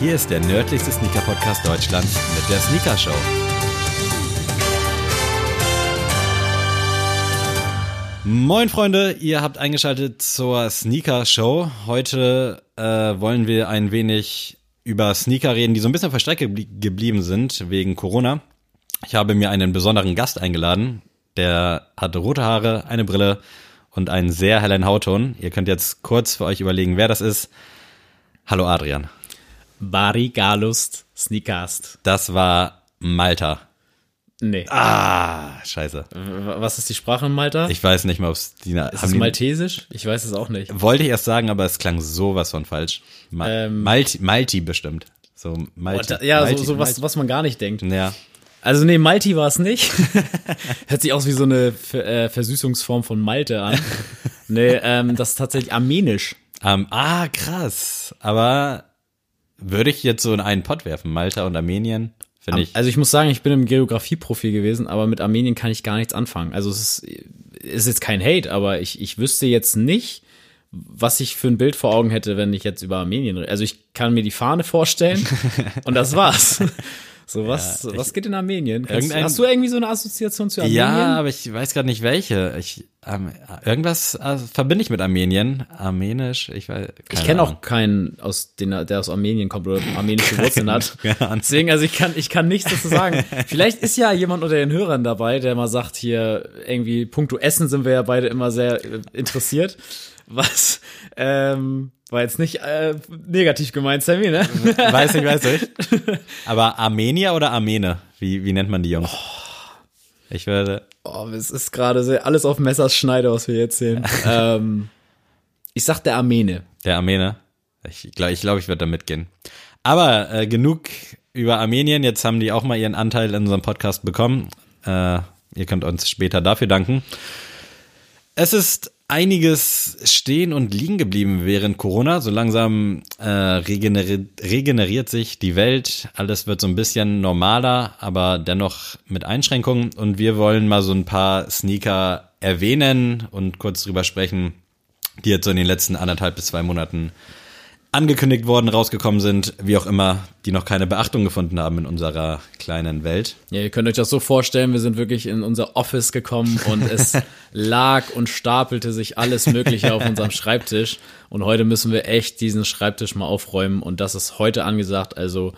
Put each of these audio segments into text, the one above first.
Hier ist der nördlichste Sneaker-Podcast Deutschlands mit der Sneaker Show. Moin Freunde, ihr habt eingeschaltet zur Sneaker Show. Heute äh, wollen wir ein wenig über Sneaker reden, die so ein bisschen Strecke geblieben sind wegen Corona. Ich habe mir einen besonderen Gast eingeladen. Der hat rote Haare, eine Brille und einen sehr hellen Hautton. Ihr könnt jetzt kurz für euch überlegen, wer das ist. Hallo Adrian. Bari Galust Sneakast. Das war Malta. Nee. Ah, scheiße. Was ist die Sprache in Malta? Ich weiß nicht mehr, ob es die. Ist es Maltesisch? Ich weiß es auch nicht. Wollte ich erst sagen, aber es klang sowas von falsch. Ma ähm, Malti, Malti bestimmt. So Malti. Oh, ja, Malti, so, so was, was man gar nicht denkt. Ja. Also nee, Malti war es nicht. Hört sich aus wie so eine äh, Versüßungsform von Malte an. nee, ähm, das ist tatsächlich armenisch. Um, ah, krass. Aber würde ich jetzt so in einen Pott werfen, Malta und Armenien? Finde ich. Also ich muss sagen, ich bin im Geografieprofil gewesen, aber mit Armenien kann ich gar nichts anfangen. Also es ist, ist jetzt kein Hate, aber ich, ich wüsste jetzt nicht, was ich für ein Bild vor Augen hätte, wenn ich jetzt über Armenien rede. Also ich kann mir die Fahne vorstellen und das war's. So, was, ja, was geht in Armenien? Kannst, hast du irgendwie so eine Assoziation zu Armenien? Ja, aber ich weiß gerade nicht welche. Ich, ähm, irgendwas äh, verbinde ich mit Armenien. Armenisch, ich weiß. Ich kenne auch keinen, aus den, der aus Armenien kommt oder armenische Wurzeln hat. Deswegen, also ich kann, ich kann nichts dazu sagen. Vielleicht ist ja jemand unter den Hörern dabei, der mal sagt, hier irgendwie puncto Essen sind wir ja beide immer sehr äh, interessiert. Was, ähm, war jetzt nicht äh, negativ gemeint, Sammy, ne? Weiß ich, weiß ich. Aber Armenier oder Armene? Wie, wie nennt man die Jungs? Oh. Ich würde. Oh, es ist gerade alles auf Messers Schneide, was wir jetzt sehen. ähm, ich sag der Armene. Der Armene? Ich glaube, ich, glaub, ich würde da mitgehen. Aber äh, genug über Armenien. Jetzt haben die auch mal ihren Anteil in unserem Podcast bekommen. Äh, ihr könnt uns später dafür danken. Es ist einiges stehen und liegen geblieben während Corona. So langsam äh, regeneriert, regeneriert sich die Welt. Alles wird so ein bisschen normaler, aber dennoch mit Einschränkungen. Und wir wollen mal so ein paar Sneaker erwähnen und kurz drüber sprechen, die jetzt so in den letzten anderthalb bis zwei Monaten angekündigt worden, rausgekommen sind, wie auch immer, die noch keine Beachtung gefunden haben in unserer kleinen Welt. Ja, ihr könnt euch das so vorstellen, wir sind wirklich in unser Office gekommen und es lag und stapelte sich alles Mögliche auf unserem Schreibtisch. Und heute müssen wir echt diesen Schreibtisch mal aufräumen und das ist heute angesagt. Also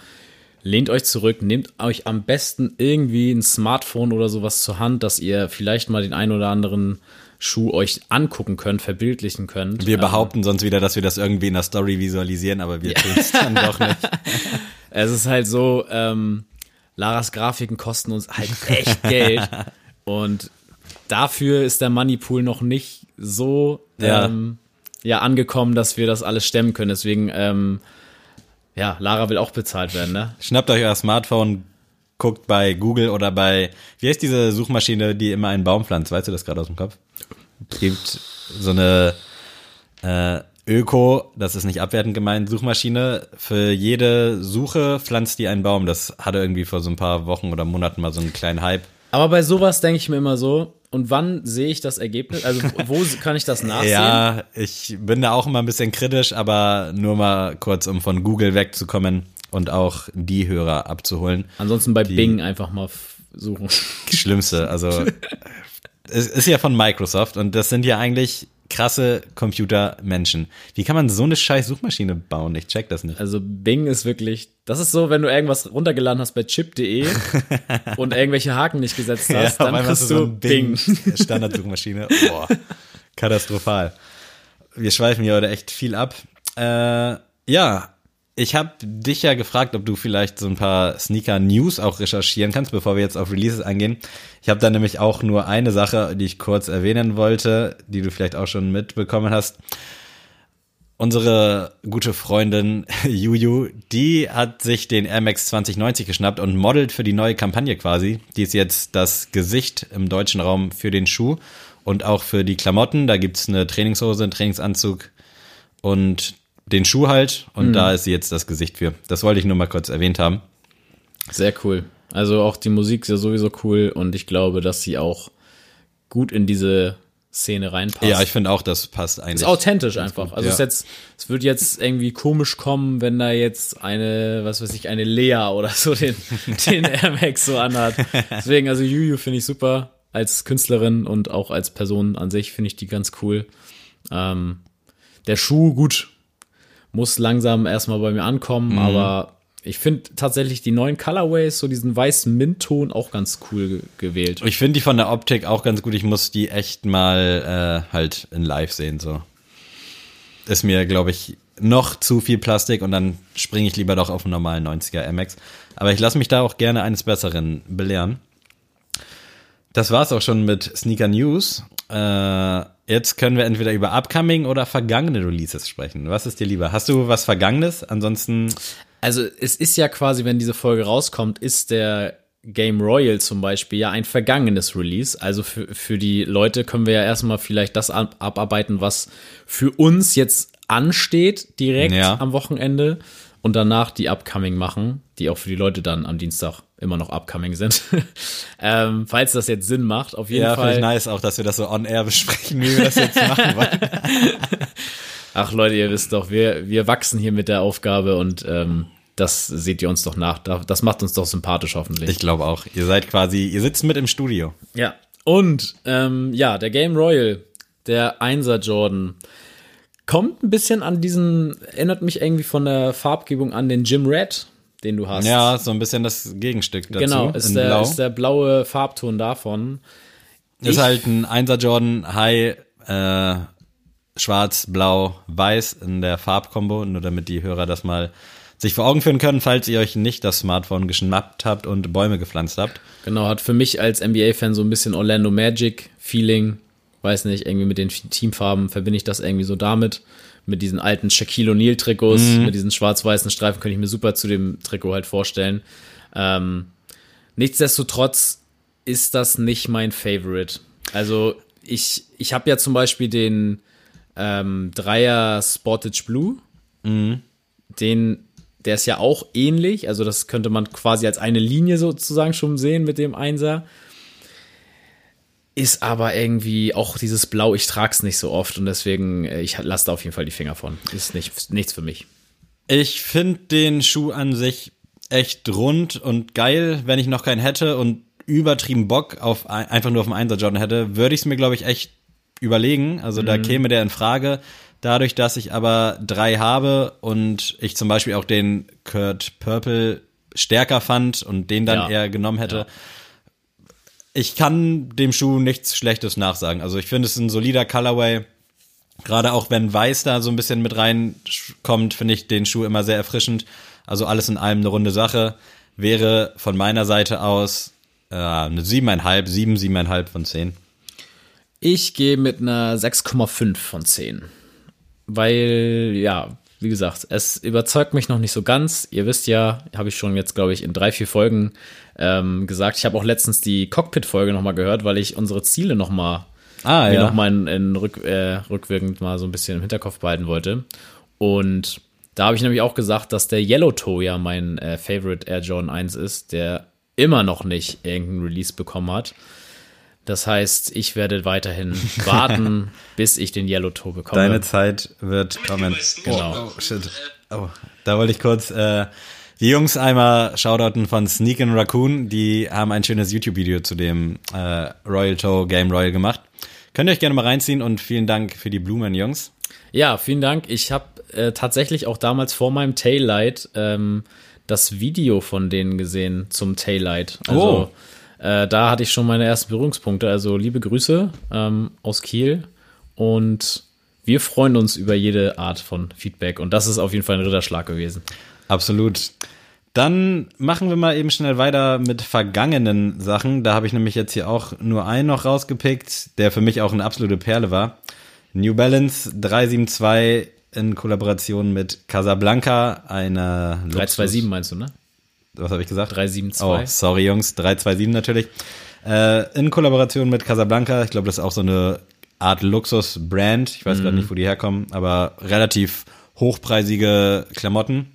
lehnt euch zurück, nehmt euch am besten irgendwie ein Smartphone oder sowas zur Hand, dass ihr vielleicht mal den einen oder anderen Schuh euch angucken könnt, verbildlichen könnt. Wir ähm, behaupten sonst wieder, dass wir das irgendwie in der Story visualisieren, aber wir ja. tun es dann doch nicht. Es ist halt so, ähm, Laras Grafiken kosten uns halt echt Geld und dafür ist der Moneypool noch nicht so ja. Ähm, ja angekommen, dass wir das alles stemmen können. Deswegen ähm, ja, Lara will auch bezahlt werden, ne? Schnappt euch euer Smartphone, guckt bei Google oder bei, wie heißt diese Suchmaschine, die immer einen Baum pflanzt? Weißt du das gerade aus dem Kopf? gibt so eine äh, Öko, das ist nicht abwertend gemeint, Suchmaschine. Für jede Suche pflanzt die einen Baum. Das hatte irgendwie vor so ein paar Wochen oder Monaten mal so einen kleinen Hype. Aber bei sowas denke ich mir immer so, und wann sehe ich das Ergebnis? Also wo kann ich das nachsehen? Ja, ich bin da auch immer ein bisschen kritisch, aber nur mal kurz, um von Google wegzukommen und auch die Hörer abzuholen. Ansonsten bei Bing einfach mal suchen. Schlimmste, also es ist ja von Microsoft und das sind ja eigentlich krasse Computermenschen. Wie kann man so eine scheiß Suchmaschine bauen? Ich check das nicht. Also Bing ist wirklich, das ist so, wenn du irgendwas runtergeladen hast bei chip.de und irgendwelche Haken nicht gesetzt hast, ja, dann kriegst du so Bing. Bing. Standardsuchmaschine. Boah, katastrophal. Wir schweifen hier heute echt viel ab. Äh, ja, ich habe dich ja gefragt, ob du vielleicht so ein paar Sneaker-News auch recherchieren kannst, bevor wir jetzt auf Releases eingehen. Ich habe da nämlich auch nur eine Sache, die ich kurz erwähnen wollte, die du vielleicht auch schon mitbekommen hast. Unsere gute Freundin Juju, die hat sich den Air Max 2090 geschnappt und modelt für die neue Kampagne quasi. Die ist jetzt das Gesicht im deutschen Raum für den Schuh und auch für die Klamotten. Da gibt's eine Trainingshose, einen Trainingsanzug und den Schuh halt und mhm. da ist sie jetzt das Gesicht für. Das wollte ich nur mal kurz erwähnt haben. Sehr cool. Also auch die Musik ist ja sowieso cool und ich glaube, dass sie auch gut in diese Szene reinpasst. Ja, ich finde auch, das passt eigentlich. Ist authentisch einfach. Also ja. es, ist jetzt, es wird jetzt irgendwie komisch kommen, wenn da jetzt eine, was weiß ich, eine Lea oder so den, den Air Max so anhat. Deswegen, also Juju finde ich super als Künstlerin und auch als Person an sich finde ich die ganz cool. Ähm, der Schuh, gut, muss langsam erstmal bei mir ankommen, aber ich finde tatsächlich die neuen Colorways, so diesen weißen Mintton, auch ganz cool ge gewählt. Ich finde die von der Optik auch ganz gut. Ich muss die echt mal äh, halt in live sehen. So ist mir, glaube ich, noch zu viel Plastik und dann springe ich lieber doch auf einen normalen 90er MX. Aber ich lasse mich da auch gerne eines Besseren belehren. Das war's auch schon mit Sneaker News. Äh, jetzt können wir entweder über upcoming oder vergangene Releases sprechen. Was ist dir lieber? Hast du was Vergangenes? Ansonsten Also es ist ja quasi, wenn diese Folge rauskommt, ist der Game Royal zum Beispiel ja ein vergangenes Release. Also für, für die Leute können wir ja erstmal vielleicht das ab, abarbeiten, was für uns jetzt ansteht direkt Ja. am Wochenende und danach die Upcoming machen, die auch für die Leute dann am Dienstag immer noch Upcoming sind. ähm, falls das jetzt Sinn macht, auf jeden ja, finde Fall. ich nice auch, dass wir das so on air besprechen, wie wir das jetzt machen wollen. Ach Leute, ihr wisst doch, wir, wir wachsen hier mit der Aufgabe und ähm, das seht ihr uns doch nach. Da- Das macht uns doch sympathisch hoffentlich. Ich glaube auch. Ihr seid quasi, ihr sitzt mit im Studio. Ja. Und ähm, ja, der Game Royal, der 1er Jordan, kommt ein bisschen an diesen, erinnert mich irgendwie von der Farbgebung an den Jim Red, den du hast. Ja, so ein bisschen das Gegenstück dazu. genau, ist der, Blau. ist der blaue Farbton davon. ist ich- halt ein 1er Jordan High, äh, schwarz, blau, weiß in der Farbkombo, nur damit die Hörer das mal sich vor Augen führen können, falls ihr euch nicht das Smartphone geschnappt habt und Bäume gepflanzt habt. Genau, hat für mich als NBA-Fan so ein bisschen Orlando Magic-Feeling. Weiß nicht, irgendwie mit den Teamfarben verbinde ich das irgendwie so damit. Mit diesen alten Shaquille O'Neal-Trikots, mit diesen schwarz-weißen Streifen, könnte ich mir super zu dem Trikot halt vorstellen. Ähm, nichtsdestotrotz ist das nicht mein Favorite. Also ich, ich habe ja zum Beispiel den ähm, Dreier Sportage Blue. Den, der ist ja auch ähnlich. Also das könnte man quasi als eine Linie sozusagen schon sehen mit dem Einser. Ist aber irgendwie auch dieses Blau, ich trag's nicht so oft und deswegen, äh, ich lasse da auf jeden Fall die Finger von. Ist nicht, nichts für mich. Ich finde den Schuh an sich echt rund und geil. Wenn ich noch keinen hätte und übertrieben Bock auf ein, einfach nur auf einen 1er Jordan hätte, würde ich es mir, glaube ich, echt überlegen. Also da käme der in Frage. Dadurch, dass ich aber drei habe und ich zum Beispiel auch den Kurt Purple stärker fand und den dann Ja. eher genommen hätte, Ja. Ich kann dem Schuh nichts Schlechtes nachsagen. Also ich finde es ein solider Colorway. Gerade auch wenn Weiß da so ein bisschen mit reinkommt, finde ich den Schuh immer sehr erfrischend. Also alles in allem eine runde Sache. Wäre von meiner Seite aus äh, eine siebeneinhalb, sieben, siebeneinhalb von zehn. Ich gehe mit einer 6,5 von 10. Weil, ja, wie gesagt, es überzeugt mich noch nicht so ganz. Ihr wisst ja, habe ich schon jetzt, glaube ich, in drei, vier Folgen ähm, gesagt. Ich habe auch letztens die Cockpit-Folge nochmal gehört, weil ich unsere Ziele nochmal Ah, ja. noch mal in, in rück, äh, rückwirkend mal so ein bisschen im Hinterkopf behalten wollte. Und da habe ich nämlich auch gesagt, dass der Yellow Toe ja mein äh, Favorite Air Jordan 1 ist, der immer noch nicht irgendeinen Release bekommen hat. Das heißt, ich werde weiterhin warten, bis ich den Yellow Toe bekomme. Deine Zeit wird kommen. Genau. Oh, shit. Oh, da wollte ich kurz äh, die Jungs einmal shoutouten von Sneak and Raccoon. Die haben ein schönes YouTube-Video zu dem äh, Royal Toe Game Royal gemacht. Könnt ihr euch gerne mal reinziehen und vielen Dank für die Blumen, Jungs. Ja, vielen Dank. Ich habe äh, tatsächlich auch damals vor meinem Taillight ähm, das Video von denen gesehen zum Taillight. Also äh, da hatte ich schon meine ersten Berührungspunkte. Also liebe Grüße ähm, aus Kiel und wir freuen uns über jede Art von Feedback und das ist auf jeden Fall ein Ritterschlag gewesen. Absolut. Dann machen wir mal eben schnell weiter mit vergangenen Sachen. Da habe ich nämlich jetzt hier auch nur einen noch rausgepickt, der für mich auch eine absolute Perle war. New Balance 372 in Kollaboration mit Casablanca, einer Luxus- 327 meinst du, ne? Was habe ich gesagt? 372. Oh, sorry Jungs, 327 natürlich. Äh, in Kollaboration mit Casablanca. Ich glaube, das ist auch so eine Art Luxus-Brand. Ich weiß gerade nicht, wo die herkommen, aber relativ hochpreisige Klamotten.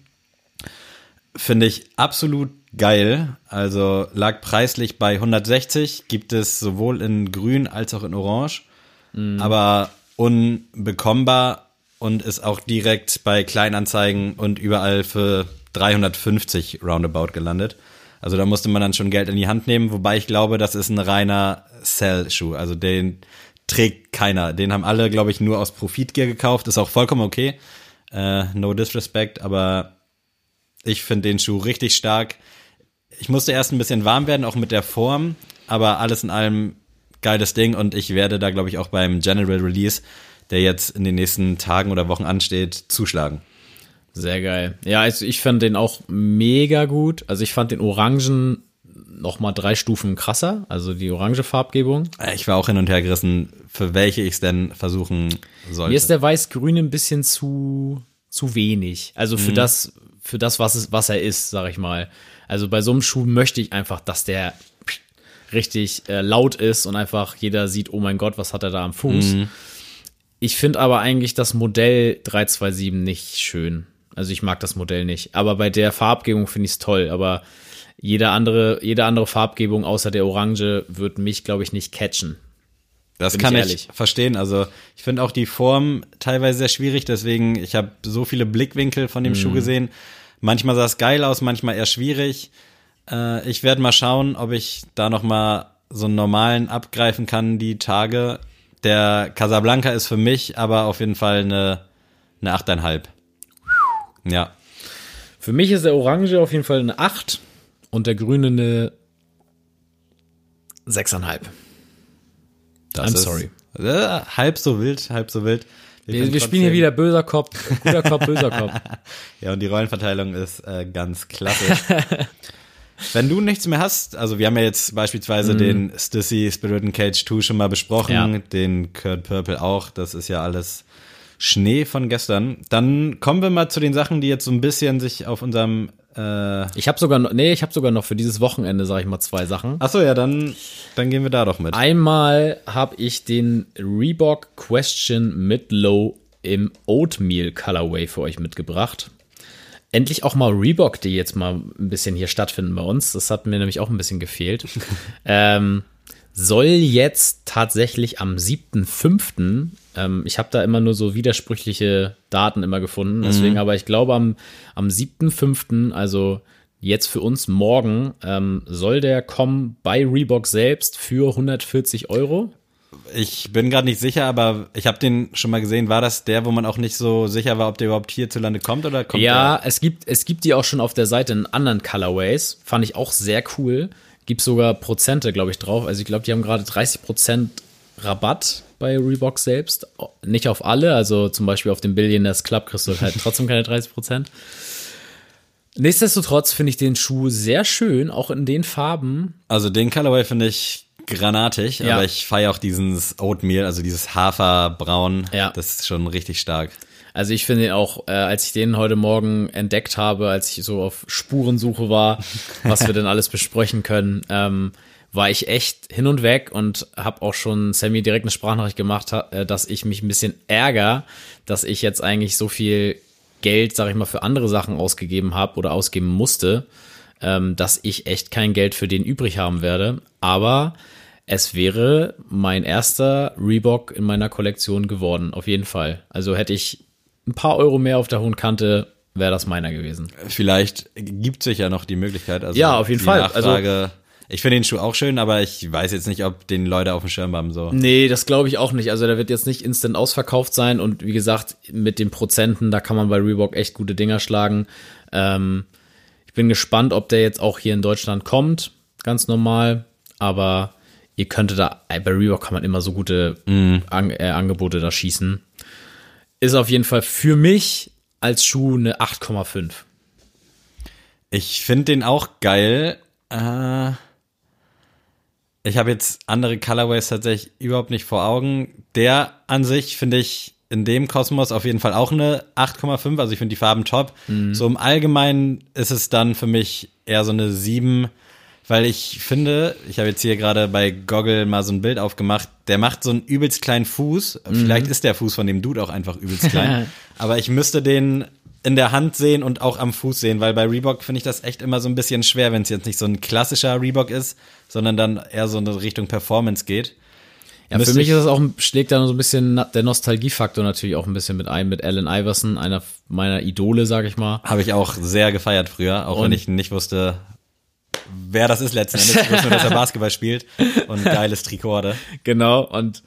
Finde ich absolut geil. Also lag preislich bei 160, gibt es sowohl in grün als auch in orange. aber unbekommbar und ist auch direkt bei Kleinanzeigen und überall für 350 roundabout gelandet. Also da musste man dann schon Geld in die Hand nehmen, wobei ich glaube, das ist ein reiner Sell-Schuh. Also den trägt keiner. Den haben alle, glaube ich, nur aus Profitgier gekauft. Ist auch vollkommen okay. Äh, no disrespect, aber ich finde den Schuh richtig stark. Ich musste erst ein bisschen warm werden, auch mit der Form, aber alles in allem geiles Ding und ich werde da, glaube ich, auch beim General Release, der jetzt in den nächsten Tagen oder Wochen ansteht, zuschlagen. Sehr geil. Ja, also ich fand den auch mega gut. Also ich fand den Orangen noch mal drei Stufen krasser, also die orange Farbgebung. Ich war auch hin und her gerissen, für welche ich es denn versuchen sollte. Mir ist der weiß-grüne ein bisschen zu zu wenig. Also für das für das was es was er ist, sag ich mal. Also bei so einem Schuh möchte ich einfach, dass der richtig äh, laut ist und einfach jeder sieht, oh mein Gott, was hat er da am Fuß. Ich finde aber eigentlich das Modell 327 nicht schön. Also ich mag das Modell nicht. Aber bei der Farbgebung finde ich es toll. Aber jede andere, jede andere Farbgebung außer der Orange wird mich, glaube ich, nicht catchen. Das Bin kann ich ich, verstehen. Also ich finde auch die Form teilweise sehr schwierig. Deswegen, ich habe so viele Blickwinkel von dem Mhm. Schuh gesehen. Manchmal sah es geil aus, manchmal eher schwierig. Äh, ich werde mal schauen, ob ich da noch mal so einen normalen abgreifen kann die Tage. Der Casablanca ist für mich aber auf jeden Fall eine, eine 8,5. Ja. Für mich ist der Orange auf jeden Fall eine 8 und der Grüne eine 6,5. Das I'm ist, sorry. Äh, halb so wild, halb so wild. Wir, können wir spielen hier wieder böser Kopf, guter Kopf, böser Kopf. Ja, und die Rollenverteilung ist äh, ganz klassisch. Wenn du nichts mehr hast, also wir haben ja jetzt beispielsweise den Stussy Spirit and Cage 2 schon mal besprochen, Ja. den Kurt Purple auch, das ist ja alles Schnee von gestern. Dann kommen wir mal zu den Sachen, die jetzt so ein bisschen sich auf unserem äh, Ich habe sogar noch, nee, ich habe sogar noch für dieses Wochenende, sag ich mal, zwei Sachen. Achso, ja, dann, dann gehen wir da doch mit. Einmal habe ich den Reebok Question Mid Low im Oatmeal Colorway für euch mitgebracht. Endlich auch mal Reebok, die jetzt mal ein bisschen hier stattfinden bei uns. Das hat mir nämlich auch ein bisschen gefehlt. ähm, soll jetzt tatsächlich am 7.5. Ähm, ich habe da immer nur so widersprüchliche Daten immer gefunden. Deswegen aber ich glaube am, am 7.5., also jetzt für uns morgen, ähm, soll der kommen bei Reebok selbst für 140 Euro. Ich bin gerade nicht sicher, aber ich habe den schon mal gesehen. War das der, wo man auch nicht so sicher war, ob der überhaupt hierzulande kommt oder kommt Ja, es gibt, es gibt die auch schon auf der Seite in anderen Colorways. Fand ich auch sehr cool. Gibt sogar Prozente, glaube ich, drauf. Also ich glaube, die haben gerade 30 Prozent Rabatt bei Reebok selbst. Nicht auf alle, also zum Beispiel auf dem Billionaires Club kriegst du halt trotzdem keine 30 Prozent. Nichtsdestotrotz finde ich den Schuh sehr schön, auch in den Farben. Also den Colorway finde ich granatig, Ja. aber ich feiere auch dieses Oatmeal, also dieses Haferbraun. Ja. Das ist schon richtig stark. Also ich finde ihn auch, äh, als ich den heute Morgen entdeckt habe, als ich so auf Spurensuche war, was wir denn alles besprechen können, ähm, war ich echt hin und weg und habe auch schon Sammy direkt eine Sprachnachricht gemacht, äh, dass ich mich ein bisschen ärger, dass ich jetzt eigentlich so viel Geld, sag ich mal, für andere Sachen ausgegeben habe oder ausgeben musste, ähm, dass ich echt kein Geld für den übrig haben werde. Aber es wäre mein erster Reebok in meiner Kollektion geworden, auf jeden Fall. Also hätte ich ein paar Euro mehr auf der hohen Kante, wäre das meiner gewesen. Vielleicht gibt sich ja noch die Möglichkeit. Also Ja, auf jeden Fall. Nachfrage, ich finde den Schuh auch schön, aber ich weiß jetzt nicht, ob den Leute auf dem Schirm haben. So. Nee, das glaube ich auch nicht. Also der wird jetzt nicht instant ausverkauft sein und wie gesagt, mit den Prozenten, da kann man bei Reebok echt gute Dinger schlagen. Ähm, ich bin gespannt, ob der jetzt auch hier in Deutschland kommt, ganz normal, aber ihr könntet da, bei Reebok kann man immer so gute An äh, Angebote da schießen. Ist auf jeden Fall für mich als Schuh eine 8,5. Ich finde den auch geil. Äh, ich habe jetzt andere Colorways tatsächlich überhaupt nicht vor Augen. Der an sich finde ich in dem Kosmos auf jeden Fall auch eine 8,5. Also ich finde die Farben top. So im Allgemeinen ist es dann für mich eher so eine 7, weil ich finde, ich habe jetzt hier gerade bei Goggle mal so ein Bild aufgemacht, der macht so einen übelst kleinen Fuß. Vielleicht ist der Fuß von dem Dude auch einfach übelst klein. aber ich müsste den in der Hand sehen und auch am Fuß sehen, weil bei Reebok finde ich das echt immer so ein bisschen schwer, wenn es jetzt nicht so ein klassischer Reebok ist, sondern dann eher so in Richtung Performance geht. Ja, für mich ist es auch, schlägt da so ein bisschen der Nostalgiefaktor natürlich auch ein bisschen mit ein, mit Allen Iverson, einer meiner Idole, sag ich mal. Habe ich auch sehr gefeiert früher, auch und wenn ich nicht wusste, wer das ist letzten Endes. Ich nur, dass er Basketball spielt und geiles Trikot hatte. Genau, und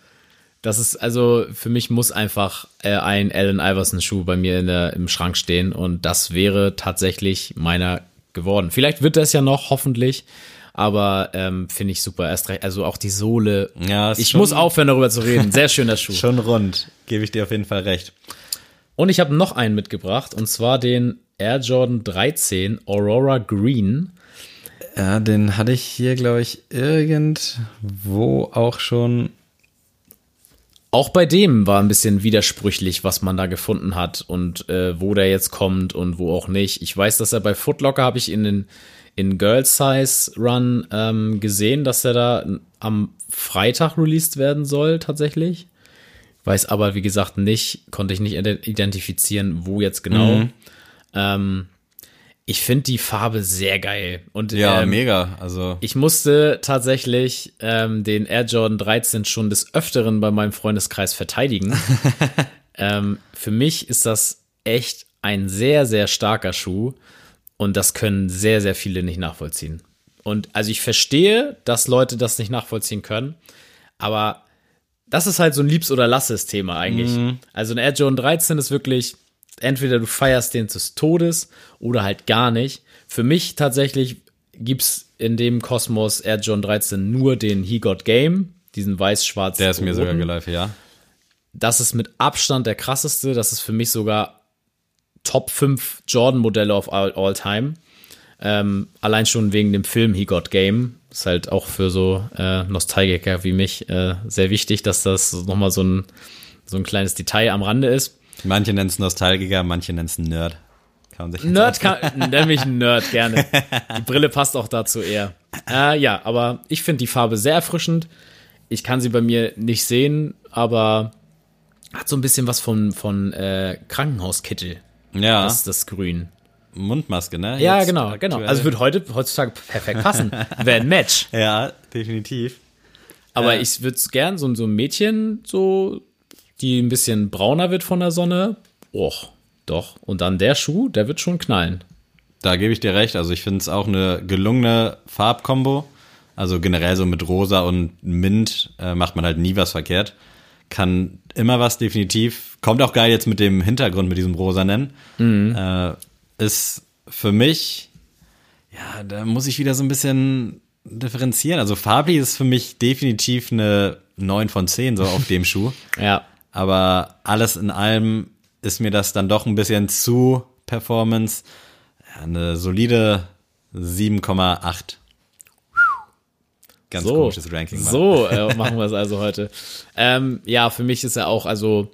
das ist, also für mich muss einfach äh, ein Allen Iverson Schuh bei mir in der, im Schrank stehen und das wäre tatsächlich meiner geworden. Vielleicht wird das ja noch, hoffentlich. Aber ähm, finde ich super. Erst recht, also auch die Sohle. Ja, ich muss aufhören, darüber zu reden. Sehr schöner Schuh. schon rund, gebe ich dir auf jeden Fall recht. Und ich habe noch einen mitgebracht, und zwar den Air Jordan 13 Aurora Green. Ja, den hatte ich hier, glaube ich, irgendwo auch schon auch bei dem war ein bisschen widersprüchlich, was man da gefunden hat und äh, wo der jetzt kommt und wo auch nicht. Ich weiß, dass er bei Footlocker habe ich in den in Girls Size Run ähm, gesehen, dass er da am Freitag released werden soll tatsächlich. Weiß aber wie gesagt nicht, konnte ich nicht identifizieren, wo jetzt genau. Mhm. Ähm, ich finde die Farbe sehr geil. Und, ja, ähm, mega. Also. Ich musste tatsächlich ähm, den Air Jordan 13 schon des Öfteren bei meinem Freundeskreis verteidigen. ähm, für mich ist das echt ein sehr, sehr starker Schuh. Und das können sehr, sehr viele nicht nachvollziehen. Und also ich verstehe, dass Leute das nicht nachvollziehen können. Aber das ist halt so ein Liebs- oder Lasses-Thema eigentlich. Mhm. Also ein Air Jordan 13 ist wirklich entweder du feierst den des Todes oder halt gar nicht. Für mich tatsächlich gibt's in dem Kosmos Air John 13 nur den He Got Game, diesen weiß-schwarz. Der ist mir sogar geläufig, ja. Das ist mit Abstand der krasseste. Das ist für mich sogar Top 5 Jordan-Modelle of all, all time. Ähm, allein schon wegen dem Film He Got Game. Ist halt auch für so äh, Nostalgiker wie mich äh, sehr wichtig, dass das nochmal so ein, so ein kleines Detail am Rande ist. Manche nennen es Nostalgiker, manche nennen es Nerd. Kann sich Nerd kann, nenn mich Nerd gerne. Die Brille passt auch dazu eher. Äh, ja, aber ich finde die Farbe sehr erfrischend. Ich kann sie bei mir nicht sehen, aber hat so ein bisschen was von, von äh, Krankenhauskittel. Ja. Das, das Grün. Mundmaske, ne? Ja, Jetzt genau, genau. Also wird heute heutzutage perfekt passen. Wäre ein Match. Ja, definitiv. Aber äh. ich würde es gern so, so ein Mädchen so die ein bisschen brauner wird von der Sonne. Och, doch. Und dann der Schuh, der wird schon knallen. Da gebe ich dir recht. Also ich finde es auch eine gelungene Farbkombo. Also generell so mit Rosa und Mint äh, macht man halt nie was verkehrt. Kann immer was definitiv. Kommt auch geil jetzt mit dem Hintergrund, mit diesem Rosanen. Mhm. Äh, ist für mich, ja, da muss ich wieder so ein bisschen differenzieren. Also farblich ist für mich definitiv eine 9 von 10 so auf dem Schuh. ja. Aber alles in allem ist mir das dann doch ein bisschen zu Performance. Eine solide 7,8. Ganz so, komisches Ranking. Mann. So äh, machen wir es also heute. Ähm, ja, für mich ist er auch, also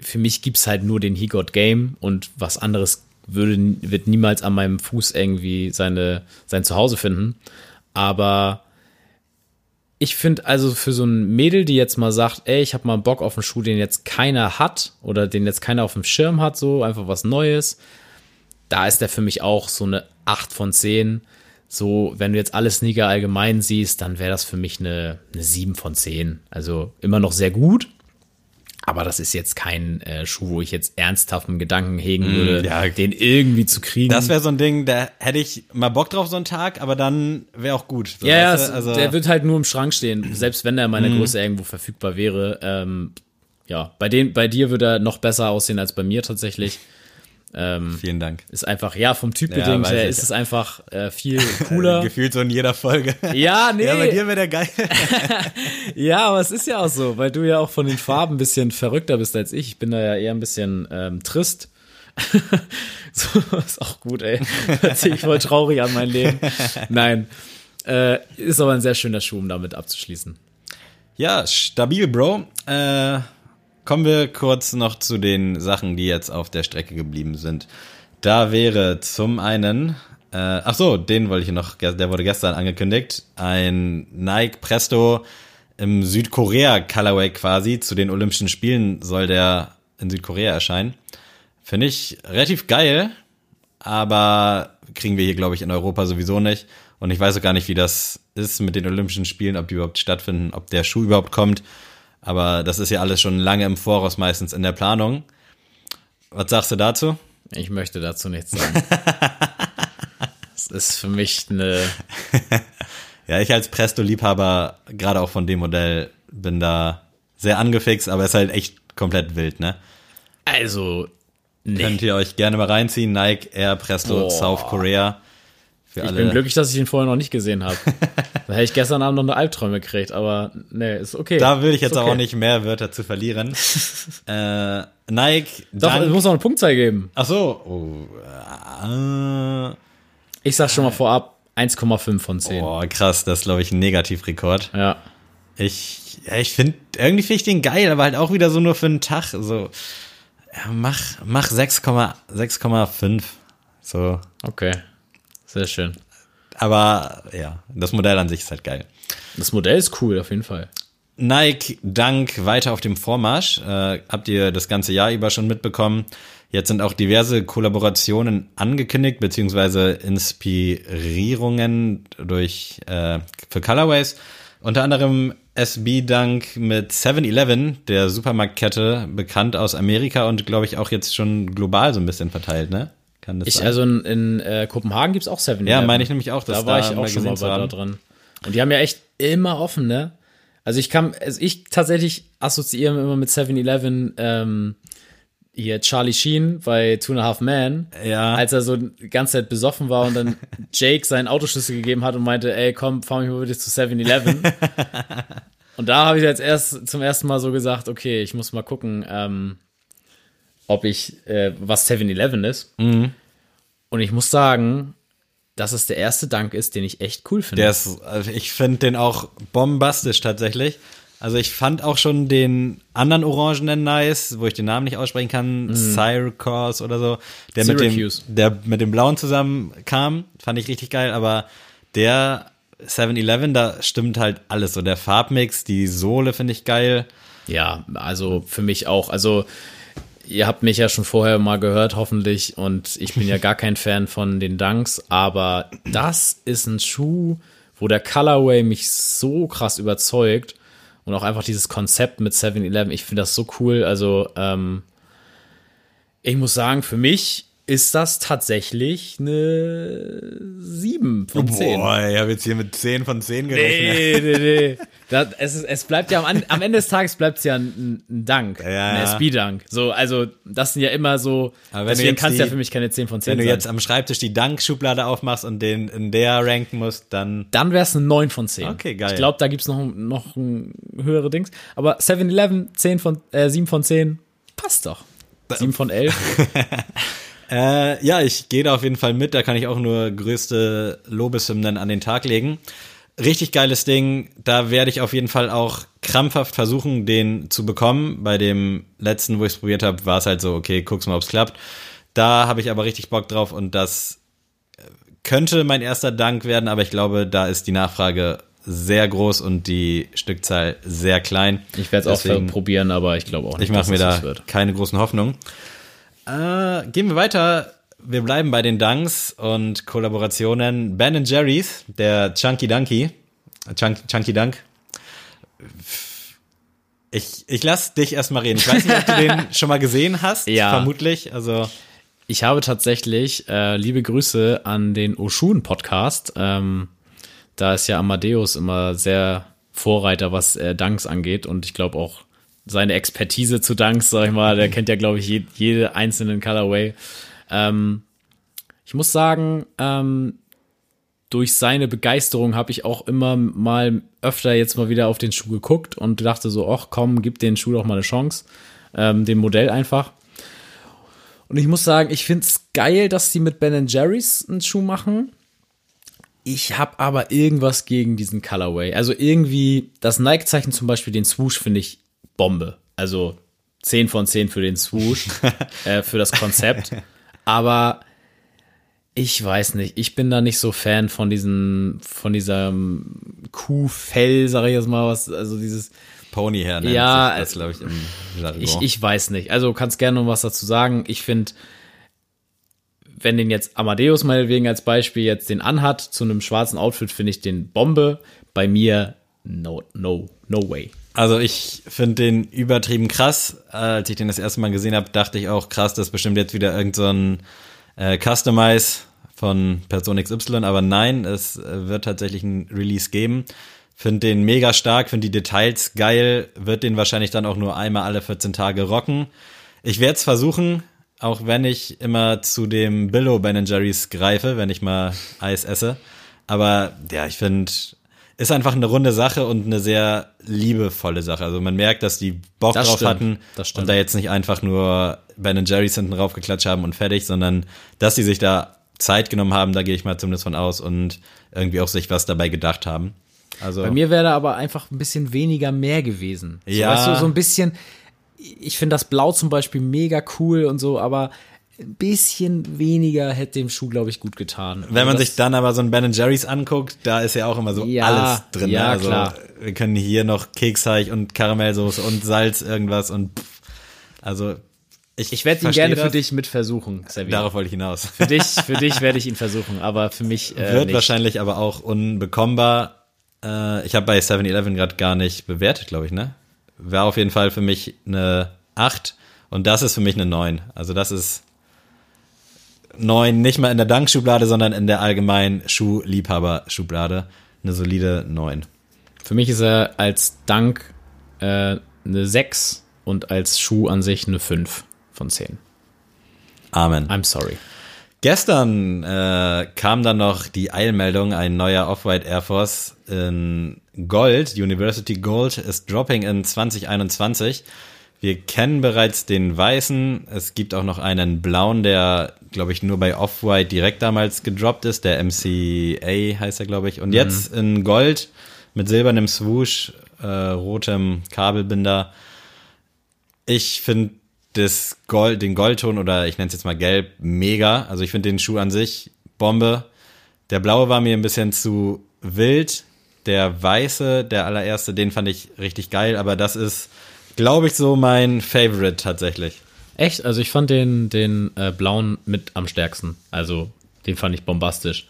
für mich gibt es halt nur den He Got Game und was anderes würde, wird niemals an meinem Fuß irgendwie seine, sein Zuhause finden. Aber ich finde also für so ein Mädel, die jetzt mal sagt, ey, ich habe mal Bock auf einen Schuh, den jetzt keiner hat oder den jetzt keiner auf dem Schirm hat, so einfach was Neues, da ist der für mich auch so eine 8 von 10. So, wenn du jetzt alle Sneaker allgemein siehst, dann wäre das für mich eine, eine 7 von 10. Also immer noch sehr gut, aber das ist jetzt kein äh, Schuh, wo ich jetzt ernsthaft einen Gedanken hegen mm, würde, ja, den irgendwie zu kriegen. Das wäre so ein Ding, da hätte ich mal Bock drauf so einen Tag, aber dann wäre auch gut. So, ja, weißt du? also der wird halt nur im Schrank stehen, selbst wenn er meiner mm. Größe irgendwo verfügbar wäre. Ähm, ja, bei, den, bei dir würde er noch besser aussehen als bei mir tatsächlich. Ähm, Vielen Dank. Ist einfach, ja, vom Typ bedingt ja, her ist es einfach äh, viel cooler. Gefühlt so in jeder Folge. Ja, nee. Ja, bei dir wäre der geil. ja, aber es ist ja auch so, weil du ja auch von den Farben ein bisschen verrückter bist als ich. Ich bin da ja eher ein bisschen ähm, trist. so, ist auch gut, ey. Hört sich voll traurig an mein Leben. Nein. Äh, ist aber ein sehr schöner Schuh, um damit abzuschließen. Ja, stabil, Bro. Äh Kommen wir kurz noch zu den Sachen, die jetzt auf der Strecke geblieben sind. Da wäre zum einen, äh, ach so, den wollte ich noch, der wurde gestern angekündigt, ein Nike Presto im Südkorea Colorway quasi. Zu den Olympischen Spielen soll der in Südkorea erscheinen. Finde ich relativ geil. aber kriegen wir hier, glaube ich, in Europa sowieso nicht. Und ich weiß auch gar nicht, wie das ist mit den Olympischen Spielen, ob die überhaupt stattfinden, ob der Schuh überhaupt kommt. Aber das ist ja alles schon lange im Voraus meistens in der Planung. Was sagst du dazu? Ich möchte dazu nichts sagen. das ist für mich eine. ja, ich als Presto-Liebhaber, gerade auch von dem Modell, bin da sehr angefixt, aber ist halt echt komplett wild, ne? Also, nee. Könnt ihr euch gerne mal reinziehen. Nike Air Presto Boah. South Korea. Für ich alle. bin glücklich, dass ich ihn vorher noch nicht gesehen habe. da hätte ich gestern Abend noch eine Albträume gekriegt, aber nee, ist okay. Da will ich jetzt okay. auch nicht mehr Wörter zu verlieren. äh, Nike. Doch, es muss noch eine Punktzahl geben. Ach so. Oh, äh, ich sag schon mal vorab 1,5 von 10. Oh, krass, das ist, glaube ich, ein Negativrekord. Ja. Ich, ja, ich finde, irgendwie finde ich den geil, aber halt auch wieder so nur für einen Tag. So, ja, mach, mach 6,5. So. Okay. Sehr schön. Aber ja, das Modell an sich ist halt geil. Das Modell ist cool, auf jeden Fall. Nike Dank weiter auf dem Vormarsch. Äh, habt ihr das ganze Jahr über schon mitbekommen. Jetzt sind auch diverse Kollaborationen angekündigt, beziehungsweise Inspirierungen durch äh, für Colorways. Unter anderem SB Dunk mit 7-Eleven, der Supermarktkette, bekannt aus Amerika und glaube ich auch jetzt schon global so ein bisschen verteilt, ne? Kann das ich, sein? Also in, in äh, Kopenhagen gibt es auch 7-Eleven. Ja, meine ich nämlich auch. Da war da ich auch schon mal da drin. Und die haben ja echt immer offen, ne? Also ich kann, also ich tatsächlich assoziiere immer mit 7-Eleven ähm, hier Charlie Sheen bei Two and a Half Men, ja. als er so die ganze Zeit besoffen war und dann Jake seinen Autoschlüssel gegeben hat und meinte, ey, komm, fahr mich mal bitte zu 7-Eleven. und da habe ich jetzt erst zum ersten Mal so gesagt, okay, ich muss mal gucken, ähm, ob ich, äh, was 7-Eleven ist. Mhm. Und ich muss sagen, dass es der erste Dank ist, den ich echt cool finde. Der ist, also ich finde den auch bombastisch tatsächlich. Also ich fand auch schon den anderen Orangenen nice, wo ich den Namen nicht aussprechen kann, mhm. Syracuse oder so, der mit dem, der mit dem Blauen zusammen kam, fand ich richtig geil, aber der 7-Eleven, da stimmt halt alles so, der Farbmix, die Sohle finde ich geil. Ja, also für mich auch, also ihr habt mich ja schon vorher mal gehört, hoffentlich, und ich bin ja gar kein Fan von den Dunks, aber das ist ein Schuh, wo der Colorway mich so krass überzeugt und auch einfach dieses Konzept mit 7-Eleven, ich finde das so cool. Also, ähm, ich muss sagen, für mich ist das tatsächlich eine 7 von 10. Boah, ich habe jetzt hier mit 10 von 10 gerechnet. Nee, nee, nee. Das, es, es bleibt ja am, am Ende des Tages bleibt es ja ein, ein Dank, ja, ein SB-Dank. So, also das sind ja immer so, Aber deswegen kannst du ja für mich keine 10 von 10 Wenn du sein. jetzt am Schreibtisch die Dank-Schublade aufmachst und den in der ranken musst, dann... Dann wäre es eine 9 von 10. Okay, geil. Ich glaube, da gibt's noch, noch ein höhere Dings. Aber 7-Eleven, 10 von, äh, 7 von 10, passt doch. 7 von 11. Äh, ja, ich gehe da auf jeden Fall mit. Da kann ich auch nur größte Lobeshymnen an den Tag legen. Richtig geiles Ding. Da werde ich auf jeden Fall auch krampfhaft versuchen, den zu bekommen. Bei dem letzten, wo ich es probiert habe, war es halt so, okay, guck's mal, ob's klappt. Da habe ich aber richtig Bock drauf und das könnte mein erster Dank werden, aber ich glaube, da ist die Nachfrage sehr groß und die Stückzahl sehr klein. Ich werde es auch probieren, aber ich glaube auch nicht, ich mache mir da keine großen Hoffnungen. Äh, gehen wir weiter. Wir bleiben bei den Dunks und Kollaborationen. Ben Jerry's, der Chunky Dunky. Chunk, Chunky Dunk. Ich, ich lass dich erstmal reden. Ich weiß nicht, ob du den schon mal gesehen hast. Ja. Vermutlich. Also. Ich habe tatsächlich äh, liebe Grüße an den Oshun Podcast. Ähm, da ist ja Amadeus immer sehr Vorreiter, was äh, Dunks angeht. Und ich glaube auch seine Expertise zu Dunks, sag ich mal. Der kennt ja, glaube ich, je, jede einzelnen Colorway. Ähm, ich muss sagen, ähm, durch seine Begeisterung habe ich auch immer mal öfter jetzt mal wieder auf den Schuh geguckt und dachte so, ach komm, gib den Schuh doch mal eine Chance. Ähm, dem Modell einfach. Und ich muss sagen, ich finde es geil, dass die mit Ben Jerry's einen Schuh machen. Ich habe aber irgendwas gegen diesen Colorway. Also irgendwie, das Nike-Zeichen zum Beispiel, den Swoosh finde ich Bombe. Also 10 von 10 für den Swoosh, äh, für das Konzept. Aber ich weiß nicht, ich bin da nicht so Fan von diesem, von diesem Kuhfell, sag ich jetzt mal, was, also dieses Ponyhair, ne? Ja, das glaube ich im Ich, ich weiß nicht. Also kannst gerne noch was dazu sagen. Ich finde, wenn den jetzt Amadeus meinetwegen als Beispiel jetzt den anhat zu einem schwarzen Outfit, finde ich den Bombe. Bei mir no, no, no way. Also ich finde den übertrieben krass. Als ich den das erste Mal gesehen habe, dachte ich auch krass, das ist bestimmt jetzt wieder irgend so äh, Customize von Person XY, aber nein, es äh, wird tatsächlich ein Release geben. Find den mega stark, finde die Details geil, wird den wahrscheinlich dann auch nur einmal alle 14 Tage rocken. Ich werde es versuchen, auch wenn ich immer zu dem Billo Ben Jerry's greife, wenn ich mal Eis esse. Aber ja, ich finde, ist einfach eine runde Sache und eine sehr liebevolle Sache. Also man merkt, dass die Bock Das drauf stimmt, hatten und da jetzt nicht einfach nur Ben Jerry's hinten draufgeklatscht haben und fertig, sondern dass sie sich da Zeit genommen haben, da gehe ich mal zumindest von aus und irgendwie auch sich was dabei gedacht haben. Also Bei mir wäre da aber einfach ein bisschen weniger mehr gewesen. So, Ja. Weißt du, so ein bisschen, ich finde das Blau zum Beispiel mega cool und so, aber ein bisschen weniger hätte dem Schuh, glaube ich, gut getan. Wenn man Also sich dann aber so ein Ben Jerry's anguckt, da ist ja auch immer so Ja, alles drin. ja, ne? also klar. wir können hier noch Keksteig und Karamellsoße und Salz irgendwas und pff. also ich, Ich werde ihn gerne für das. dich mit versuchen, Xavier. Darauf wollte ich hinaus. Für dich, für dich werde ich ihn versuchen, aber für mich äh, Wird nicht. wahrscheinlich aber auch unbekommbar. Äh, ich habe bei 7-Eleven gerade gar nicht bewertet, glaube ich, ne? Wäre auf jeden Fall für mich eine 8 und das ist für mich eine 9. Also das ist 9 nicht mal in der Dankschublade, sondern in der allgemeinen Schuhliebhaber-Schublade. Eine solide 9. Für mich ist er als Dank äh, eine 6 und als Schuh an sich eine 5 von 10. Amen. I'm sorry. Gestern äh, kam dann noch die Eilmeldung, ein neuer Off-White Air Force in Gold, University Gold, ist dropping in 2021. Wir kennen bereits den weißen. Es gibt auch noch einen blauen, der, glaube ich, nur bei Off-White direkt damals gedroppt ist. Der MCA heißt er, glaube ich. Und jetzt in Gold mit silbernem Swoosh, äh, rotem Kabelbinder. Ich finde das Gold, den Goldton oder ich nenne es jetzt mal gelb, mega. Also ich finde den Schuh an sich Bombe. Der blaue war mir ein bisschen zu wild. Der weiße, der allererste, den fand ich richtig geil, aber das ist, glaube ich, so mein Favorite tatsächlich. Echt? Also ich fand den, den äh, blauen mit am stärksten. Also den fand ich bombastisch.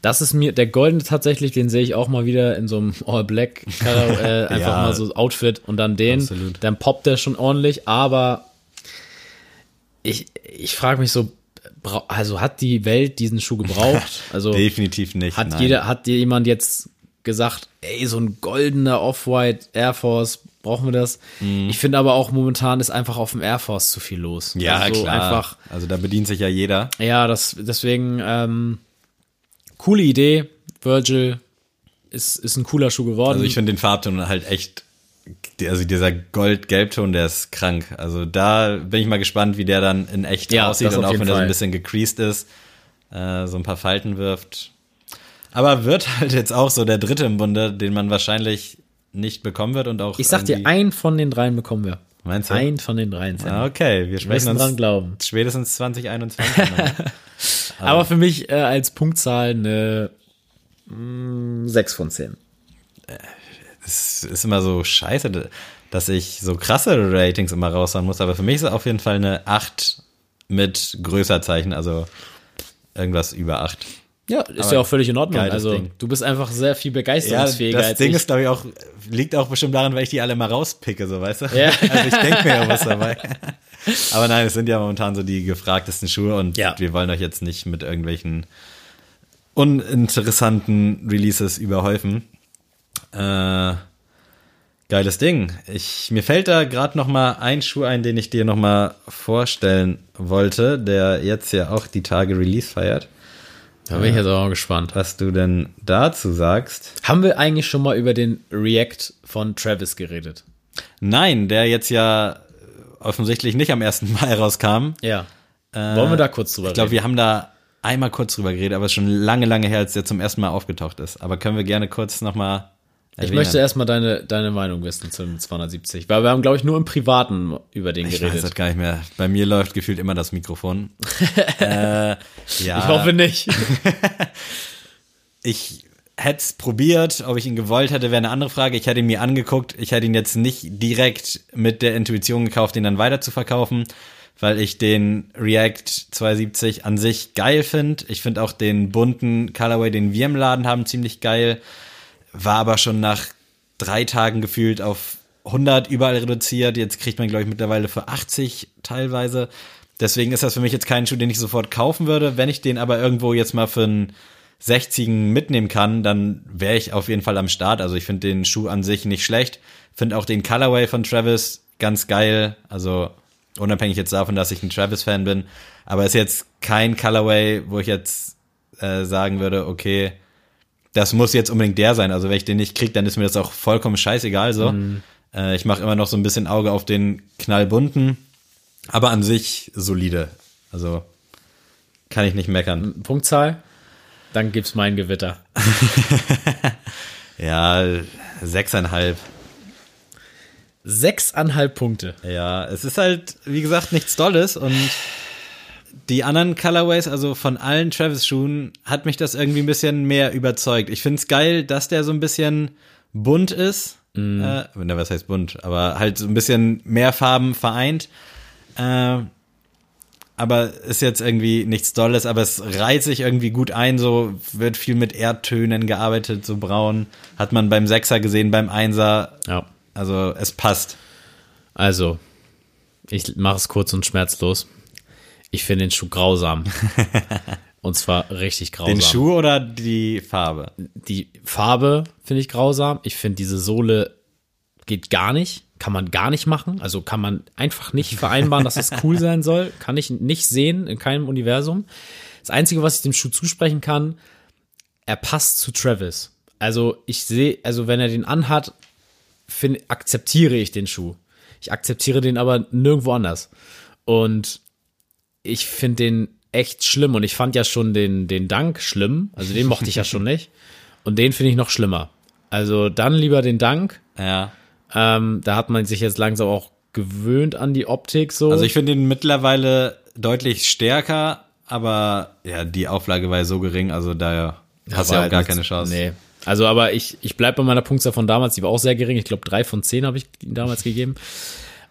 Das ist mir, der goldene tatsächlich, den sehe ich auch mal wieder in so einem All-Black, äh, einfach Ja. mal so Outfit und dann den, Absolut. dann poppt der schon ordentlich, aber ich, ich frage mich so, also hat die Welt diesen Schuh gebraucht? Also Definitiv nicht. hat nein. jeder, hat dir jemand jetzt gesagt, ey, so ein goldener Off-White Air Force, brauchen wir das? Ich finde aber auch momentan ist einfach auf dem Air Force zu viel los. Mhm. Ja, also so klar. einfach, also da bedient sich ja jeder. ja, das, deswegen, ähm, coole Idee. Virgil ist, ist ein cooler Schuh geworden. Also ich finde den Farbton halt echt, also dieser Gold-Gelbton, der ist krank. Also da bin ich mal gespannt, wie der dann in echt Ja, aussieht und auch wenn er so ein Fall. bisschen gecreased ist, äh, so ein paar Falten wirft. Aber wird halt jetzt auch so der dritte im Bunde, den man wahrscheinlich nicht bekommen wird und auch. ich sag dir, einen von den dreien bekommen wir. Meinst du? Einen von den dreien. Ah, okay, wir sprechen müssen dran uns glauben. spätestens 2021. nochmal. Aber für mich äh, als Punktzahl eine mm, 6 von 10. es ist immer so scheiße, dass ich so krasse Ratings immer raushauen muss, aber für mich ist es auf jeden Fall eine 8 mit Größerzeichen, also irgendwas über 8. Ja, ist Aber ja auch völlig in Ordnung. Also Ding. du bist einfach sehr viel Ja, begeisterungsfähiger das als Ding ich. ist, glaube ich, auch, liegt auch bestimmt daran, weil ich die alle mal rauspicke, so weißt du? Ja. Also ich denke mir ja was dabei. Aber nein, es sind ja momentan so die gefragtesten Schuhe und Ja. wir wollen euch jetzt nicht mit irgendwelchen uninteressanten Releases überhäufen. Äh, geiles Ding. Ich, mir fällt da gerade noch mal ein Schuh ein, den ich dir noch mal vorstellen wollte, der jetzt ja auch die Tage Release feiert. Da bin ich jetzt auch gespannt. Was du denn dazu sagst? Haben wir eigentlich schon mal über den React von Travis geredet? Nein, der jetzt ja offensichtlich nicht am 1. Mai rauskam. Ja. Wollen wir da kurz drüber Ich glaube, reden? wir haben da einmal kurz drüber geredet, aber es ist schon lange, lange her, als der zum ersten Mal aufgetaucht ist. Aber können wir gerne kurz nochmal Ich möchte erstmal deine, deine Meinung wissen zum 270, weil wir haben, glaube ich, nur im Privaten über den ich weiß geredet. das gar nicht mehr. Bei mir läuft gefühlt immer das Mikrofon. äh, ja, Ich hoffe nicht. ich hätte es probiert, ob ich ihn gewollt hätte, wäre eine andere Frage. Ich hätte ihn mir angeguckt. Ich hätte ihn jetzt nicht direkt mit der Intuition gekauft, ihn dann weiter zu verkaufen. weil ich den React 270 an sich geil finde. Ich finde auch den bunten Colorway, den wir im Laden haben, ziemlich geil. War aber schon nach drei Tagen gefühlt auf 100 überall reduziert. Jetzt kriegt man, glaube ich, mittlerweile für 80 teilweise. Deswegen ist das für mich jetzt kein Schuh, den ich sofort kaufen würde. Wenn ich den aber irgendwo jetzt mal für einen 60 mitnehmen kann, dann wäre ich auf jeden Fall am Start. Also ich finde den Schuh an sich nicht schlecht. Finde auch den Colorway von Travis ganz geil. Also unabhängig jetzt davon, dass ich ein Travis-Fan bin. Aber ist jetzt kein Colorway, wo ich jetzt äh, sagen würde, okay, das muss jetzt unbedingt der sein. Also wenn ich den nicht kriege, dann ist mir das auch vollkommen scheißegal so. Mhm. Äh, ich mache immer noch so ein bisschen Auge auf den knallbunten, aber an sich solide. Also kann ich nicht meckern. Punktzahl? Dann gibt's mein Gewitter. ja, sechseinhalb. Sechseinhalb Punkte. Ja, es ist halt, wie gesagt, nichts Dolles und die anderen Colorways, also von allen Travis-Schuhen, hat mich das irgendwie ein bisschen mehr überzeugt. Ich find's geil, dass der so ein bisschen bunt ist. Mm. Äh, was heißt bunt? Aber halt so ein bisschen mehr Farben vereint. Äh, aber ist jetzt irgendwie nichts Dolles, aber es reiht sich irgendwie gut ein, so wird viel mit Erdtönen gearbeitet, so braun. Hat man beim Sechser gesehen, beim Einser. Ja. Also es passt. Also, ich mache es kurz und schmerzlos. Ich finde den Schuh grausam. und zwar richtig grausam. Den Schuh oder die Farbe? Die Farbe finde ich grausam. Ich finde diese Sohle geht gar nicht. Kann man gar nicht machen. Also kann man einfach nicht vereinbaren, dass es cool sein soll. Kann ich nicht sehen in keinem Universum. Das Einzige, was ich dem Schuh zusprechen kann, er passt zu Travis. Also ich sehe, also wenn er den anhat, find, akzeptiere ich den Schuh. Ich akzeptiere den aber nirgendwo anders. Und ich finde den echt schlimm und ich fand ja schon den, den Dank schlimm. Also den mochte ich ja schon nicht. Und den finde ich noch schlimmer. Also dann lieber den Dank. Ja. Ähm, da hat man sich jetzt langsam auch gewöhnt an die Optik so. Also ich finde ihn mittlerweile deutlich stärker, aber ja, die Auflage war ja so gering, also da ja, hast du ja auch halt gar keine Chance. Nee. Also, aber ich, ich bleibe bei meiner Punktzahl von damals, die war auch sehr gering. Ich glaube, drei von zehn habe ich ihm damals gegeben.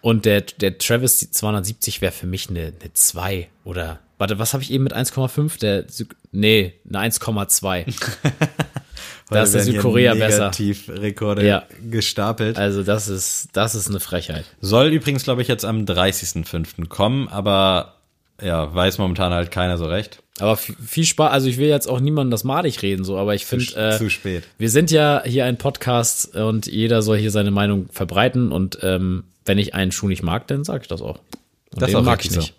Und der, der Travis 270 wäre für mich eine, eine 2 oder, warte, was habe ich eben mit 1,5? Der, nee, eine 1,2. da ist der Südkorea besser. Rekorde ja. gestapelt. Also das ist, das ist eine Frechheit. Soll übrigens, glaube ich, jetzt am 30.05. kommen, aber ja, weiß momentan halt keiner so recht. Aber viel Spaß, also ich will jetzt auch niemandem das madig reden, so, aber ich finde, äh, zu spät. Wir sind ja hier ein Podcast und jeder soll hier seine Meinung verbreiten und ähm, wenn ich einen Schuh nicht mag, dann sage ich das auch. Und das auch mag ich nicht. So.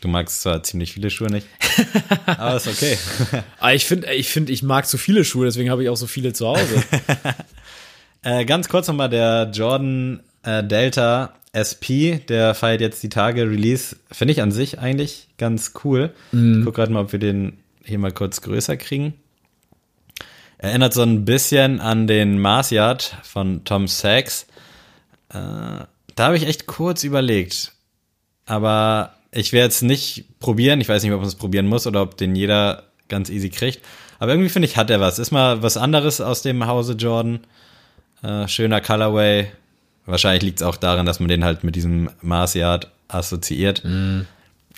Du magst zwar ziemlich viele Schuhe nicht, aber ist okay. aber ah, ich finde, ich finde, ich mag zu viele Schuhe, deswegen habe ich auch so viele zu Hause. äh, ganz kurz nochmal der Jordan äh, Delta SP, der feiert jetzt die Tage Release. Finde ich an sich eigentlich ganz cool. Mhm. Ich guck gerade mal, ob wir den hier mal kurz größer kriegen. Erinnert so ein bisschen an den Mars Yard von Tom Sachs. Äh, da habe ich echt kurz überlegt. Aber ich werde es nicht probieren. Ich weiß nicht, ob man es probieren muss oder ob den jeder ganz easy kriegt. Aber irgendwie finde ich, hat er was. Ist mal was anderes aus dem Hause Jordan. Äh, schöner Colorway. Wahrscheinlich liegt es auch daran, dass man den halt mit diesem Mars Yard assoziiert. Mm.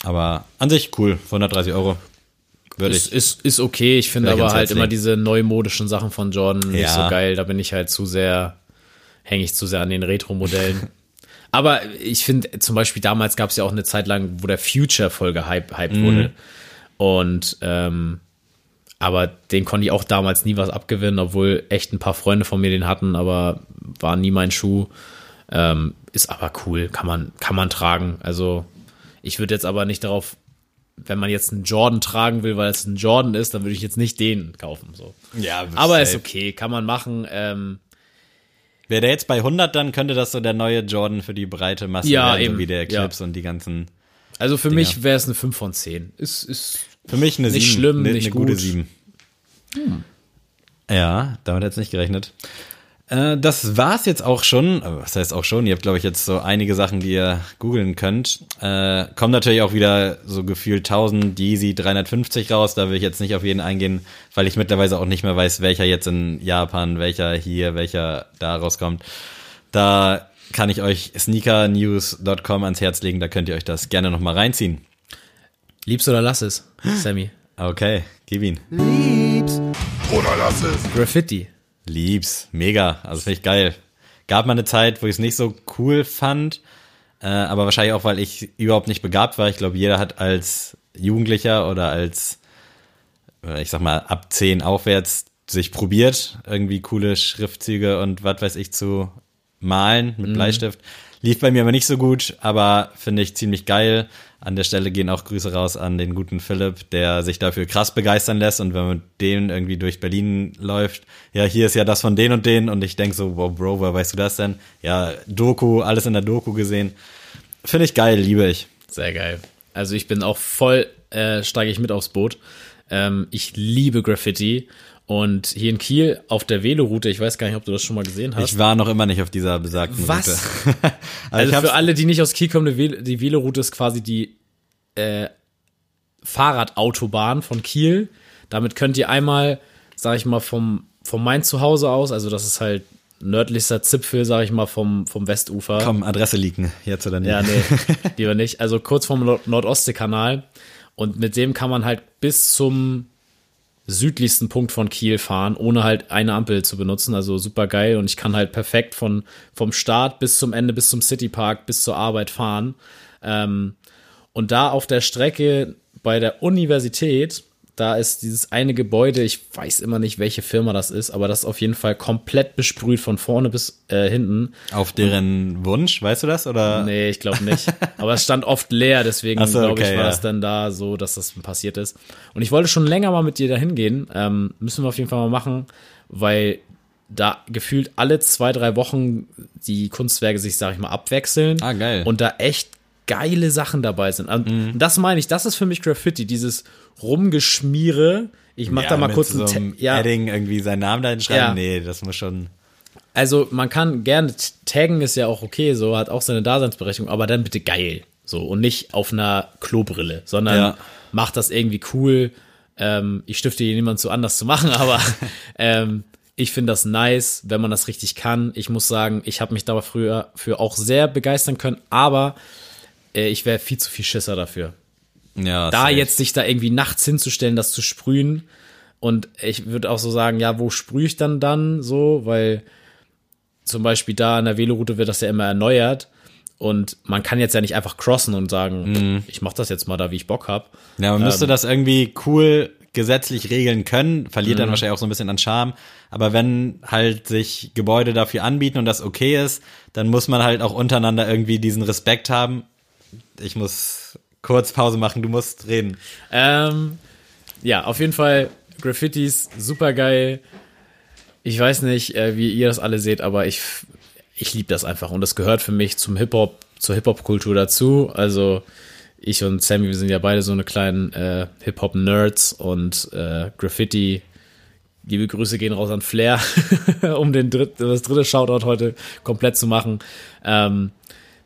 Aber an sich cool. 130 Euro. Würde ist, ich. Ist, ist okay. Ich finde aber halt immer diese neumodischen Sachen von Jordan nicht so geil. Da bin ich halt zu sehr, hänge ich zu sehr an den Retro-Modellen. Aber ich finde, zum Beispiel damals gab es ja auch eine Zeit lang, wo der Future voll gehypt mhm. wurde. Und ähm, aber den konnte ich auch damals nie was abgewinnen, obwohl echt ein paar Freunde von mir den hatten, aber war nie mein Schuh. Ähm, ist aber cool, kann man, kann man tragen. Also ich würde jetzt aber nicht darauf, wenn man jetzt einen Jordan tragen will, weil es ein Jordan ist, dann würde ich jetzt nicht den kaufen. So. Ja, aber safe. ist okay, kann man machen. Ähm, Wäre der jetzt bei 100, dann könnte das so der neue Jordan für die breite Masse ja, werden, eben. so wie der Eclipse ja. und die ganzen. Also für Dinger. mich wäre es eine 5 von 10. Ist, ist für mich eine nicht 7. schlimm, eine, nicht eine gut. gute 7. Hm. Ja, damit hätte es nicht gerechnet. Äh, das war's jetzt auch schon. Was heißt auch schon? Ihr habt, glaube ich, jetzt so einige Sachen, die ihr googeln könnt. Äh, kommen natürlich auch wieder so gefühlt 1000 Yeezy 350 raus. Da will ich jetzt nicht auf jeden eingehen, weil ich mittlerweile auch nicht mehr weiß, welcher jetzt in Japan, welcher hier, welcher da rauskommt. Da kann ich euch sneakernews.com ans Herz legen, da könnt ihr euch das gerne nochmal reinziehen. Lieb's oder lass es, Sammy. Okay, gib ihn. Lieb's oder lass es. Graffiti. Lieb's, mega, also finde ich geil. Gab mal eine Zeit, wo ich es nicht so cool fand, äh, aber wahrscheinlich auch, weil ich überhaupt nicht begabt war. Ich glaube, jeder hat als Jugendlicher oder als, äh, ich sag mal, ab 10 aufwärts sich probiert, irgendwie coole Schriftzüge und was weiß ich zu malen mit Bleistift. Lief bei mir aber nicht so gut, aber finde ich ziemlich geil. An der Stelle gehen auch Grüße raus an den guten Philipp, der sich dafür krass begeistern lässt und wenn man mit dem irgendwie durch Berlin läuft, ja, hier ist ja das von den und den und ich denk so, wow, Bro, woher weißt du das denn? Ja, Doku, alles in der Doku gesehen. Finde ich geil, liebe ich. Sehr geil. Also ich bin auch voll, äh, steige ich mit aufs Boot. Ähm, ich liebe Graffiti. Und hier in Kiel auf der Veloroute, ich weiß gar nicht, ob du das schon mal gesehen hast. Ich war noch immer nicht auf dieser besagten Was? Route. also also für alle, die nicht aus Kiel kommen, die Vel- die Veloroute ist quasi die äh, Fahrradautobahn von Kiel. Damit könnt ihr einmal, sag ich mal, vom, vom mein Zuhause aus, also das ist halt nördlichster Zipfel, sag ich mal, vom, vom Westufer. komm, Adresse leaken, jetzt oder nicht. Ja, nee, lieber nicht. Also kurz vom Nord Nordostseekanal. Und mit dem kann man halt bis zum südlichsten Punkt von Kiel fahren, ohne halt eine Ampel zu benutzen. Also super geil. Und ich kann halt perfekt von, vom Start bis zum Ende, bis zum Citypark, bis zur Arbeit fahren. Ähm, und da auf der Strecke bei der Universität, da ist dieses eine Gebäude, ich weiß immer nicht, welche Firma das ist, aber das ist auf jeden Fall komplett besprüht von vorne bis äh, hinten. Auf deren Wunsch, weißt du das? Oder? Nee, ich glaube nicht. Aber es stand oft leer, deswegen so, glaube ich, okay, war ja. es dann da so, dass das passiert ist. Und ich wollte schon länger mal mit dir dahin gehen. Ähm, müssen wir auf jeden Fall mal machen, weil da gefühlt alle zwei, drei Wochen die Kunstwerke sich, sag ich mal, abwechseln. Ah, geil. Mhm. Und da echt geile Sachen dabei sind. Und das meine ich, das ist für mich Graffiti, dieses Rumgeschmiere. Ich mach da mal kurz so ein einem Ta- ja, Edding irgendwie seinen Namen da hinschreiben. Ja. Nee, das muss schon. Also man kann gerne taggen ist ja auch okay, so hat auch seine Daseinsberechtigung, aber dann bitte geil, so und nicht auf einer Klobrille, sondern Ja. macht das irgendwie cool. Ähm, ich stifte hier niemand zu anders zu machen, aber ähm, ich finde das nice, wenn man das richtig kann. Ich muss sagen, ich habe mich da früher für auch sehr begeistern können, aber äh, ich wäre viel zu viel Schisser dafür Ja, da safe. jetzt sich da irgendwie nachts hinzustellen, das zu sprühen. Und ich würde auch so sagen, ja, wo sprühe ich dann dann so? Weil zum Beispiel da an der Veloroute wird das ja immer erneuert. Und man kann jetzt ja nicht einfach crossen und sagen, Mhm. ich mach das jetzt mal da, wie ich Bock hab. Ja, man Ähm. müsste das irgendwie cool gesetzlich regeln können, verliert Mhm. dann wahrscheinlich auch so ein bisschen an Charme. Aber wenn halt sich Gebäude dafür anbieten und das okay ist, dann muss man halt auch untereinander irgendwie diesen Respekt haben. Ich muss kurz Pause machen, du musst reden. Ähm, ja, auf jeden Fall Graffitis, super geil. Ich weiß nicht, äh, wie ihr das alle seht, aber ich, ich liebe das einfach. Und das gehört für mich zum Hip-Hop, zur Hip-Hop-Kultur dazu. Also ich und Sammy, wir sind ja beide so eine kleinen äh, Hip-Hop-Nerds und äh, Graffiti. Liebe Grüße gehen raus an Flair, um den dritt, das dritte Shoutout heute komplett zu machen. Ähm,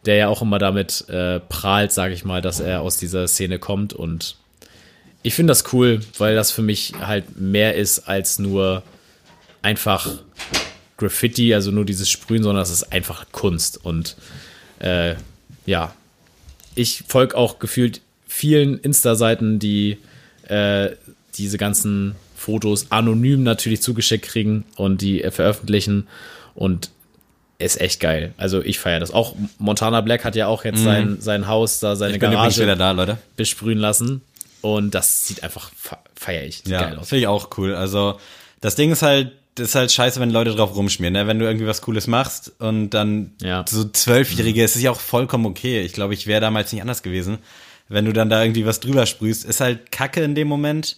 der ja auch immer damit äh, prahlt, sage ich mal, dass er aus dieser Szene kommt und ich finde das cool, weil das für mich halt mehr ist als nur einfach Graffiti, also nur dieses Sprühen, sondern es ist einfach Kunst. Und äh, ja, ich folge auch gefühlt vielen Insta-Seiten, die äh, diese ganzen Fotos anonym natürlich zugeschickt kriegen und die veröffentlichen. Und ist echt geil. Also ich feiere das. Auch Montana Black hat ja auch jetzt sein, sein Haus, da seine Ich bin Garage wieder da, Leute. besprühen lassen. Und das sieht einfach fe- feier ich Ja, geil aus. finde ich auch cool. Also das Ding ist halt, das ist halt scheiße, wenn Leute drauf rumschmieren, ne? Wenn du irgendwie was Cooles machst und dann Ja. so Zwölfjährige, es ist ja auch vollkommen okay. Ich glaube, ich wäre damals nicht anders gewesen. Wenn du dann da irgendwie was drüber sprühst, ist halt Kacke in dem Moment.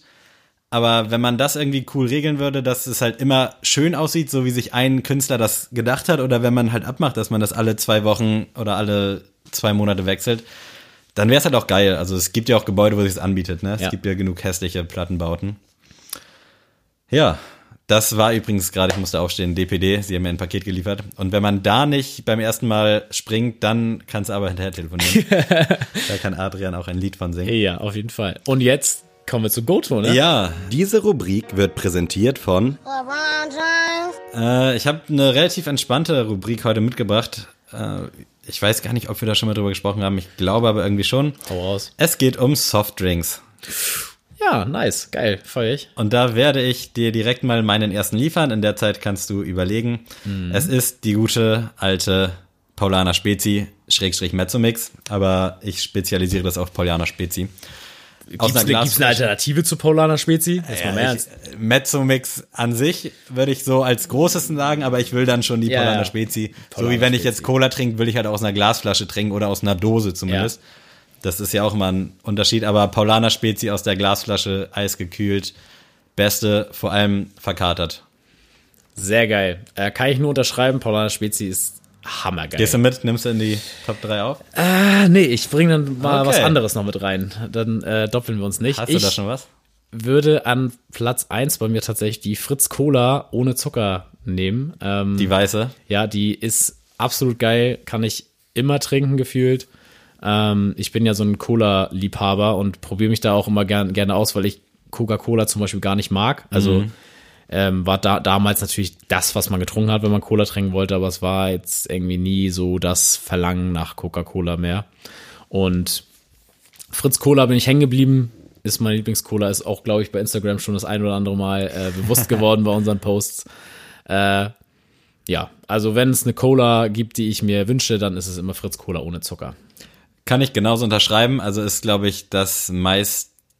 Aber wenn man das irgendwie cool regeln würde, dass es halt immer schön aussieht, so wie sich ein Künstler das gedacht hat, oder wenn man halt abmacht, dass man das alle zwei Wochen oder alle zwei Monate wechselt, dann wäre es halt auch geil. Also es gibt ja auch Gebäude, wo sich anbietet, ne? Es Ja. gibt ja genug hässliche Plattenbauten. Ja, das war übrigens gerade, ich musste aufstehen, DPD, sie haben mir ein Paket geliefert. Und wenn man da nicht beim ersten Mal springt, dann kannst du aber hinterher telefonieren. da kann Adrian auch ein Lied von singen. Ja, auf jeden Fall. Und jetzt kommen wir zu Goto, ne? Ja, Diese Rubrik wird präsentiert von. Äh, ich habe eine relativ entspannte Rubrik heute mitgebracht. Äh, ich weiß gar nicht, ob wir da schon mal drüber gesprochen haben. Ich glaube aber irgendwie schon. Hau raus. Es geht um Softdrinks. Ja, nice, geil, feuer ich. Und da werde ich dir direkt mal meinen ersten liefern. In der Zeit kannst du überlegen. Es ist die gute alte Paulaner Spezi, Schrägstrich Mezzomix. Aber ich spezialisiere das auf Paulaner Spezi. Gibt's, eine, gibt's eine Alternative zu Paulaner Spezi? Jetzt mal Ja, Ernst. Mezzomix an sich würde ich so als großesten sagen, aber ich will dann schon die Ja, Paulaner ja. Spezi. so Paulaner wie wenn ich jetzt Cola trinke, will ich halt aus einer Glasflasche trinken oder aus einer Dose zumindest. Das ist ja auch mal ein Unterschied, aber Paulaner Spezi aus der Glasflasche, eisgekühlt, beste, vor allem verkatert. Sehr geil. Äh, kann ich nur unterschreiben, Paulaner Spezi ist hammergeil. Gehst du mit, nimmst du in die Top 3 auf? Ah, nee, ich bringe dann mal Okay. was anderes noch mit rein. Dann äh, doppeln wir uns nicht. Hast ich du da schon was? würde an Platz 1 bei mir tatsächlich die Fritz Cola ohne Zucker nehmen. Ähm, Die weiße. ja, die ist absolut geil, kann ich immer trinken gefühlt. Ähm, ich bin ja so ein Cola-Liebhaber und probiere mich da auch immer gern, gerne aus, weil ich Coca-Cola zum Beispiel gar nicht mag. Also ähm, war da damals natürlich das, was man getrunken hat, wenn man Cola trinken wollte, aber es war jetzt irgendwie nie so das Verlangen nach Coca-Cola mehr. Und Fritz Cola bin ich hängen geblieben. Ist mein Lieblingscola, ist auch, glaube ich, bei Instagram schon das ein oder andere Mal äh, bewusst geworden bei unseren Posts. Äh, ja, also wenn es eine Cola gibt, die ich mir wünsche, dann ist es immer Fritz Cola ohne Zucker. Kann ich genauso unterschreiben. Also ist, glaube ich, das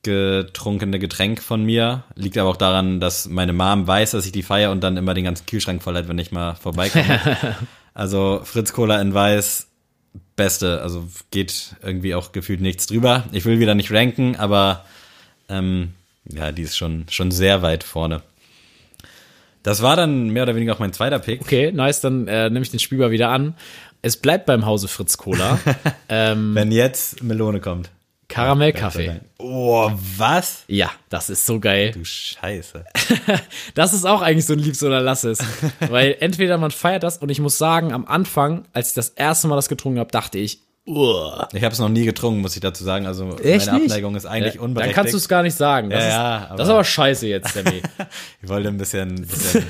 meistgetrunkene Getränk von mir. Liegt aber auch daran, dass meine Mom weiß, dass ich die feiere und dann immer den ganzen Kühlschrank voll hat, wenn ich mal vorbeikomme. also Fritz Cola in Weiß, beste. Also geht irgendwie auch gefühlt nichts drüber. Ich will wieder nicht ranken, aber ähm, ja, die ist schon, schon sehr weit vorne. Das war dann mehr oder weniger auch mein zweiter Pick. Okay, nice, dann äh, nehme ich den Spielball wieder an. Es bleibt beim Hause Fritz Cola. ähm, Wenn jetzt Melone kommt. Karamellkaffee. Oh, was? Ja, das ist so geil. Du Scheiße. Das ist auch eigentlich so ein Liebs oder lass es. Weil entweder man feiert das und ich muss sagen, am Anfang, als ich das erste Mal das getrunken habe, dachte ich, Uah. Ich habe es noch nie getrunken, muss ich dazu sagen. Also Echt meine nicht? Abneigung ist eigentlich Ja, unberechtigt. Dann kannst du es gar nicht sagen. Das, Ja, ist, ja, aber- das ist aber scheiße jetzt, Sammy. ich wollte ein bisschen, bisschen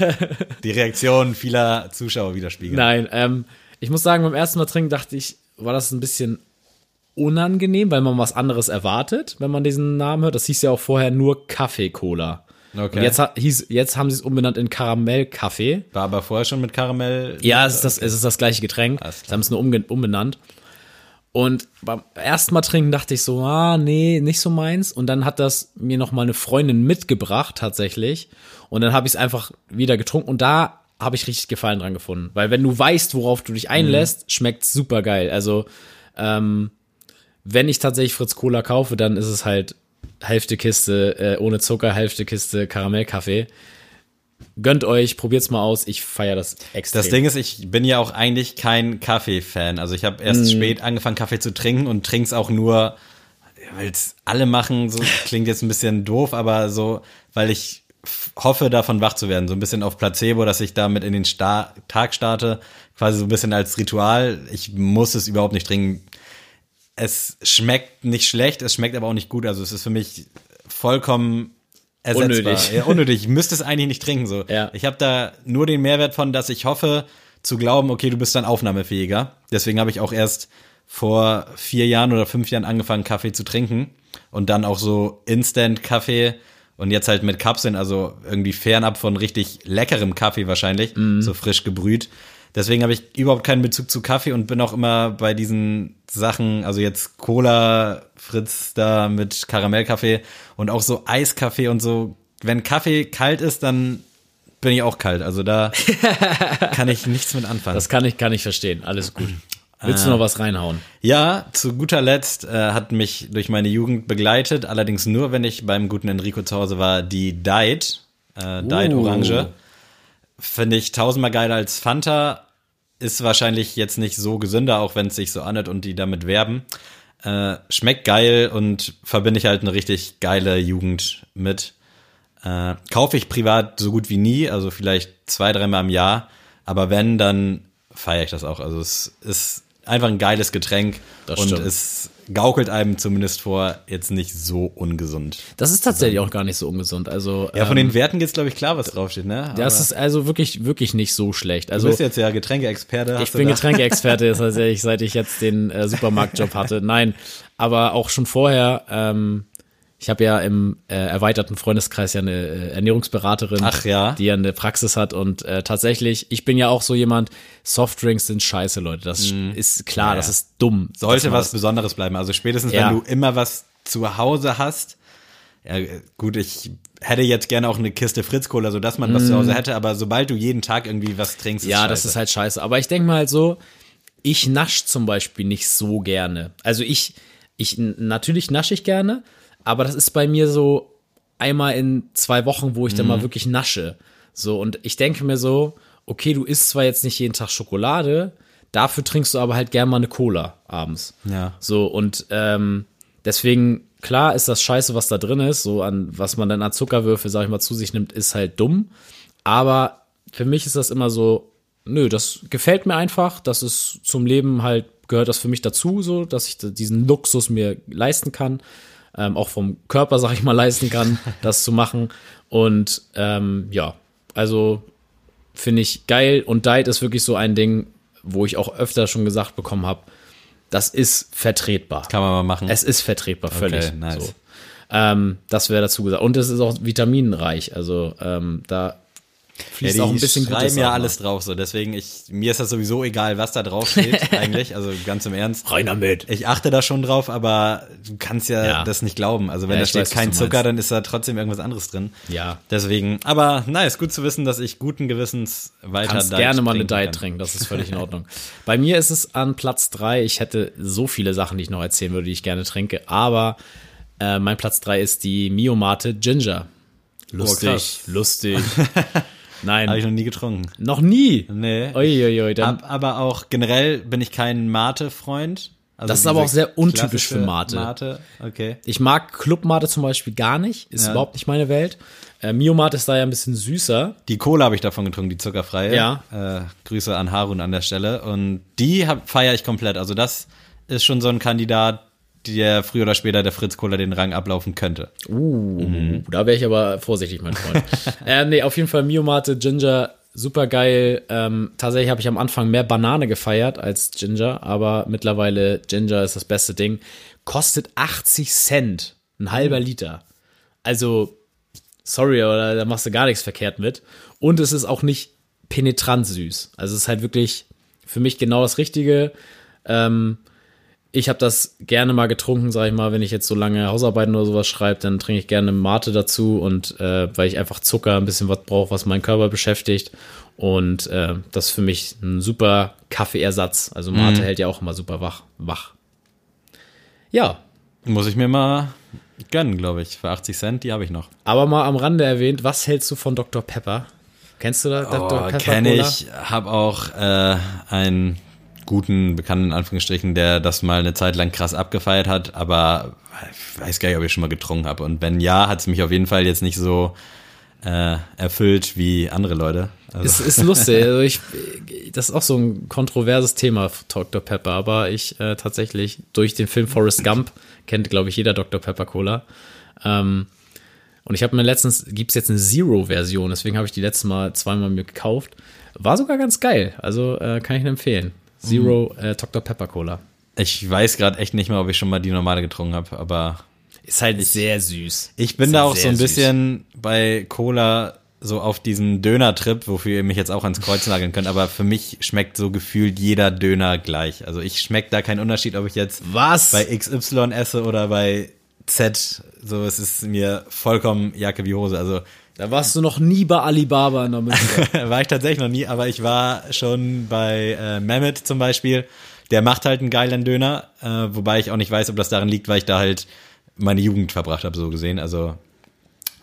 die Reaktion vieler Zuschauer widerspiegeln. Nein, ähm, ich muss sagen, beim ersten Mal trinken dachte ich, war das ein bisschen unangenehm, weil man was anderes erwartet, wenn man diesen Namen hört. Das hieß ja auch vorher nur Kaffee-Cola. Okay. Und jetzt, hieß, jetzt haben sie es umbenannt in Karamell-Kaffee. War aber vorher schon mit Karamell. Ja, es ist das, es ist das gleiche Getränk. Sie haben es nur umbenannt. Und beim ersten Mal trinken dachte ich so, ah, nee, nicht so meins. Und dann hat das mir noch mal eine Freundin mitgebracht, tatsächlich. Und dann habe ich es einfach wieder getrunken. Und da habe ich richtig Gefallen dran gefunden. Weil wenn du weißt, worauf du dich einlässt, schmeckt super geil. Also, ähm, wenn ich tatsächlich Fritz Cola kaufe, dann ist es halt Hälfte Kiste äh, ohne Zucker, Hälfte Kiste Karamellkaffee. Gönnt euch, probiert's mal aus. Ich feiere das extrem. Das Ding ist, ich bin ja auch eigentlich kein Kaffee-Fan. Also ich habe erst Mhm. spät angefangen, Kaffee zu trinken und trinke es auch nur, weil es alle machen. So klingt jetzt ein bisschen doof, aber so, weil ich hoffe, davon wach zu werden. So ein bisschen auf Placebo, dass ich damit in den Sta Tag starte. Quasi so ein bisschen als Ritual. Ich muss es überhaupt nicht trinken. Es schmeckt nicht schlecht, es schmeckt aber auch nicht gut. Also es ist für mich vollkommen ersetzbar. Unnötig. Ja, unnötig. Ich müsste es eigentlich nicht trinken. So. Ja. Ich habe da nur den Mehrwert von, dass ich hoffe, zu glauben, okay, du bist dann aufnahmefähiger. Deswegen habe ich auch erst vor vier Jahren oder fünf Jahren angefangen, Kaffee zu trinken. Und dann auch so Instant-Kaffee und jetzt halt mit Kapseln, also irgendwie fernab von richtig leckerem Kaffee wahrscheinlich, so frisch gebrüht. Deswegen habe ich überhaupt keinen Bezug zu Kaffee und bin auch immer bei diesen Sachen, also jetzt Cola, Fritz da mit Karamellkaffee und auch so Eiskaffee und so. Wenn Kaffee kalt ist, dann bin ich auch kalt. Also da kann ich nichts mit anfangen. Das kann ich, kann ich verstehen. Alles gut. Willst du noch was reinhauen? Ja, zu guter Letzt äh, hat mich durch meine Jugend begleitet, allerdings nur, wenn ich beim guten Enrico zu Hause war, die Diet, äh, Diet Uh. Orange. Finde ich tausendmal geiler als Fanta. Ist wahrscheinlich jetzt nicht so gesünder, auch wenn es sich so anhört und die damit werben. Äh, schmeckt geil und verbinde ich halt eine richtig geile Jugend mit. Äh, kaufe ich privat so gut wie nie, also vielleicht zwei, dreimal im Jahr. Aber wenn, dann feiere ich das auch. Also es ist einfach ein geiles Getränk Das und stimmt. es gaukelt einem zumindest vor, jetzt nicht so ungesund. Das ist tatsächlich auch gar nicht so ungesund. Also Ja, von ähm, den Werten geht's glaube ich klar, was draufsteht, ne? das Aber ist also wirklich, wirklich nicht so schlecht. du Also bist jetzt ja Getränkeexperte. ich du bin Getränkeexperte, das heißt, ich, seit ich jetzt den äh, Supermarktjob hatte. Nein, aber auch schon vorher. Ähm, ich habe ja im äh, erweiterten Freundeskreis ja eine äh, Ernährungsberaterin, Ach ja. die ja eine Praxis hat und äh, tatsächlich, ich bin ja auch so jemand. Softdrinks sind scheiße, Leute. Das ist klar, Mhm. Ja, das ist dumm. Sollte was Besonderes bleiben. Also spätestens, Ja. wenn du immer was zu Hause hast. Ja, gut, ich hätte jetzt gerne auch eine Kiste Fritz-Cola, so dass man was zu Hause hätte, aber sobald du jeden Tag irgendwie was trinkst, ist Ja, scheiße. das ist halt scheiße. Aber ich denke mal halt so, ich nasch zum Beispiel nicht so gerne. Also ich, ich, natürlich nasche ich gerne, aber das ist bei mir so einmal in zwei Wochen, wo ich dann mal wirklich nasche. So, und ich denke mir so, okay, du isst zwar jetzt nicht jeden Tag Schokolade, dafür trinkst du aber halt gerne mal eine Cola abends. Ja. So, und ähm, deswegen, klar ist das scheiße, was da drin ist, so an was man dann an Zuckerwürfel, sag ich mal, zu sich nimmt, ist halt dumm. Aber für mich ist das immer so, nö, das gefällt mir einfach, das ist zum Leben halt, gehört das für mich dazu, so, dass ich diesen Luxus mir leisten kann, ähm, auch vom Körper, sag ich mal, leisten kann, das zu machen. Und ähm, ja, also finde ich geil und Diet ist wirklich so ein Ding, wo ich auch öfter schon gesagt bekommen habe, das ist vertretbar. Kann man mal machen. Es ist vertretbar, völlig. Okay, nice. So. Ähm, das wäre dazu gesagt. Und es ist auch vitaminreich. Also ähm, da fließt ja, auch ein bisschen Gutes ja alles drauf, so deswegen ich mir ist das sowieso egal, was da drauf steht eigentlich, also ganz im Ernst. Rein damit. Ich achte da schon drauf, aber du kannst ja, Ja. das nicht glauben. Also wenn Ja, da steht weiß, kein Zucker, dann ist da trotzdem irgendwas anderes drin. Ja. Deswegen, aber nice, gut zu wissen, dass ich guten Gewissens weiter kannst Diet gerne mal eine Diet kann. trinken, das ist völlig in Ordnung. Bei mir ist es an Platz drei. Ich hätte so viele Sachen, die ich noch erzählen würde, die ich gerne trinke, aber äh, mein Platz drei ist die Miomate Ginger. Lustig, krass. lustig. Nein, Habe ich noch nie getrunken. noch nie. Nee. Uiuiui, dann, Hab, aber auch generell bin ich kein Mate-Freund. Also Das ist aber auch sehr untypisch für Mate. Mate, okay. Ich mag Clubmate zum Beispiel gar nicht, ist Ja. überhaupt nicht meine Welt. Äh, Miomate ist da ja ein bisschen süßer. Die Cola habe ich davon getrunken, die zuckerfreie. Ja. Äh, Grüße an Harun an der Stelle. Und die feiere ich komplett. Also das ist schon so ein Kandidat, der früher oder später der Fritz Cola den Rang ablaufen könnte. Uh, da wäre ich aber vorsichtig, mein Freund. äh, nee, auf jeden Fall Miomate, Ginger, super geil. Ähm, tatsächlich habe ich am Anfang mehr Banane gefeiert als Ginger, aber mittlerweile Ginger ist das beste Ding. Kostet 80 Cent, ein halber Liter. Also, sorry, aber da machst du gar nichts verkehrt mit. Und es ist auch nicht penetrant süß. Also es ist halt wirklich für mich genau das Richtige. Ähm, ich habe das gerne mal getrunken, sage ich mal, wenn ich jetzt so lange Hausarbeiten oder sowas schreibe, dann trinke ich gerne Mate dazu und äh, weil ich einfach Zucker, ein bisschen was brauche, was meinen Körper beschäftigt. Und äh, das ist für mich ein super Kaffeeersatz. Also Mate hält ja auch immer super wach. wach. Ja, Muss ich mir mal gönnen, glaube ich. Für 80 Cent, die habe ich noch. aber mal am Rande erwähnt, was hältst du von Dr. Pepper? Kennst du da Dr. Oh, Pepper? kenne ich. Habe auch äh, einen guten Bekannten, in Anführungsstrichen, der das mal eine Zeit lang krass abgefeiert hat, aber ich weiß gar nicht, ob ich schon mal getrunken habe. Und wenn ja, hat es mich auf jeden Fall jetzt nicht so äh, erfüllt wie andere Leute. Also, Es ist lustig. Also ich, das ist auch so ein kontroverses Thema, Dr. Pepper. Aber ich äh, tatsächlich durch den Film Forrest Gump kennt, glaube ich, jeder Dr. Pepper Cola. Ähm, und ich habe mir letztens, gibt's jetzt eine Zero-Version, deswegen habe ich die letztes Mal zweimal mir gekauft. War sogar ganz geil. Also äh, kann ich empfehlen. Zero äh, Dr. Pepper Cola. ich weiß gerade echt nicht mehr, ob ich schon mal die normale getrunken habe, aber Ist halt sehr süß. Ich bin Ist da halt auch so sehr ein süß. bisschen bei Cola so auf diesen Döner-Trip, wofür ihr mich jetzt auch ans Kreuz nageln könnt, aber für mich schmeckt so gefühlt jeder Döner gleich. Also ich schmecke da keinen Unterschied, ob ich jetzt Was? bei XY esse oder bei Z. So, es ist mir vollkommen Jacke wie Hose. Also Da warst du noch nie bei Alibaba in der Münze. war ich tatsächlich noch nie, aber ich war schon bei äh, Mehmet zum Beispiel. Der macht halt einen geilen Döner, äh, wobei ich auch nicht weiß, ob das daran liegt, weil ich da halt meine Jugend verbracht habe, so gesehen. Also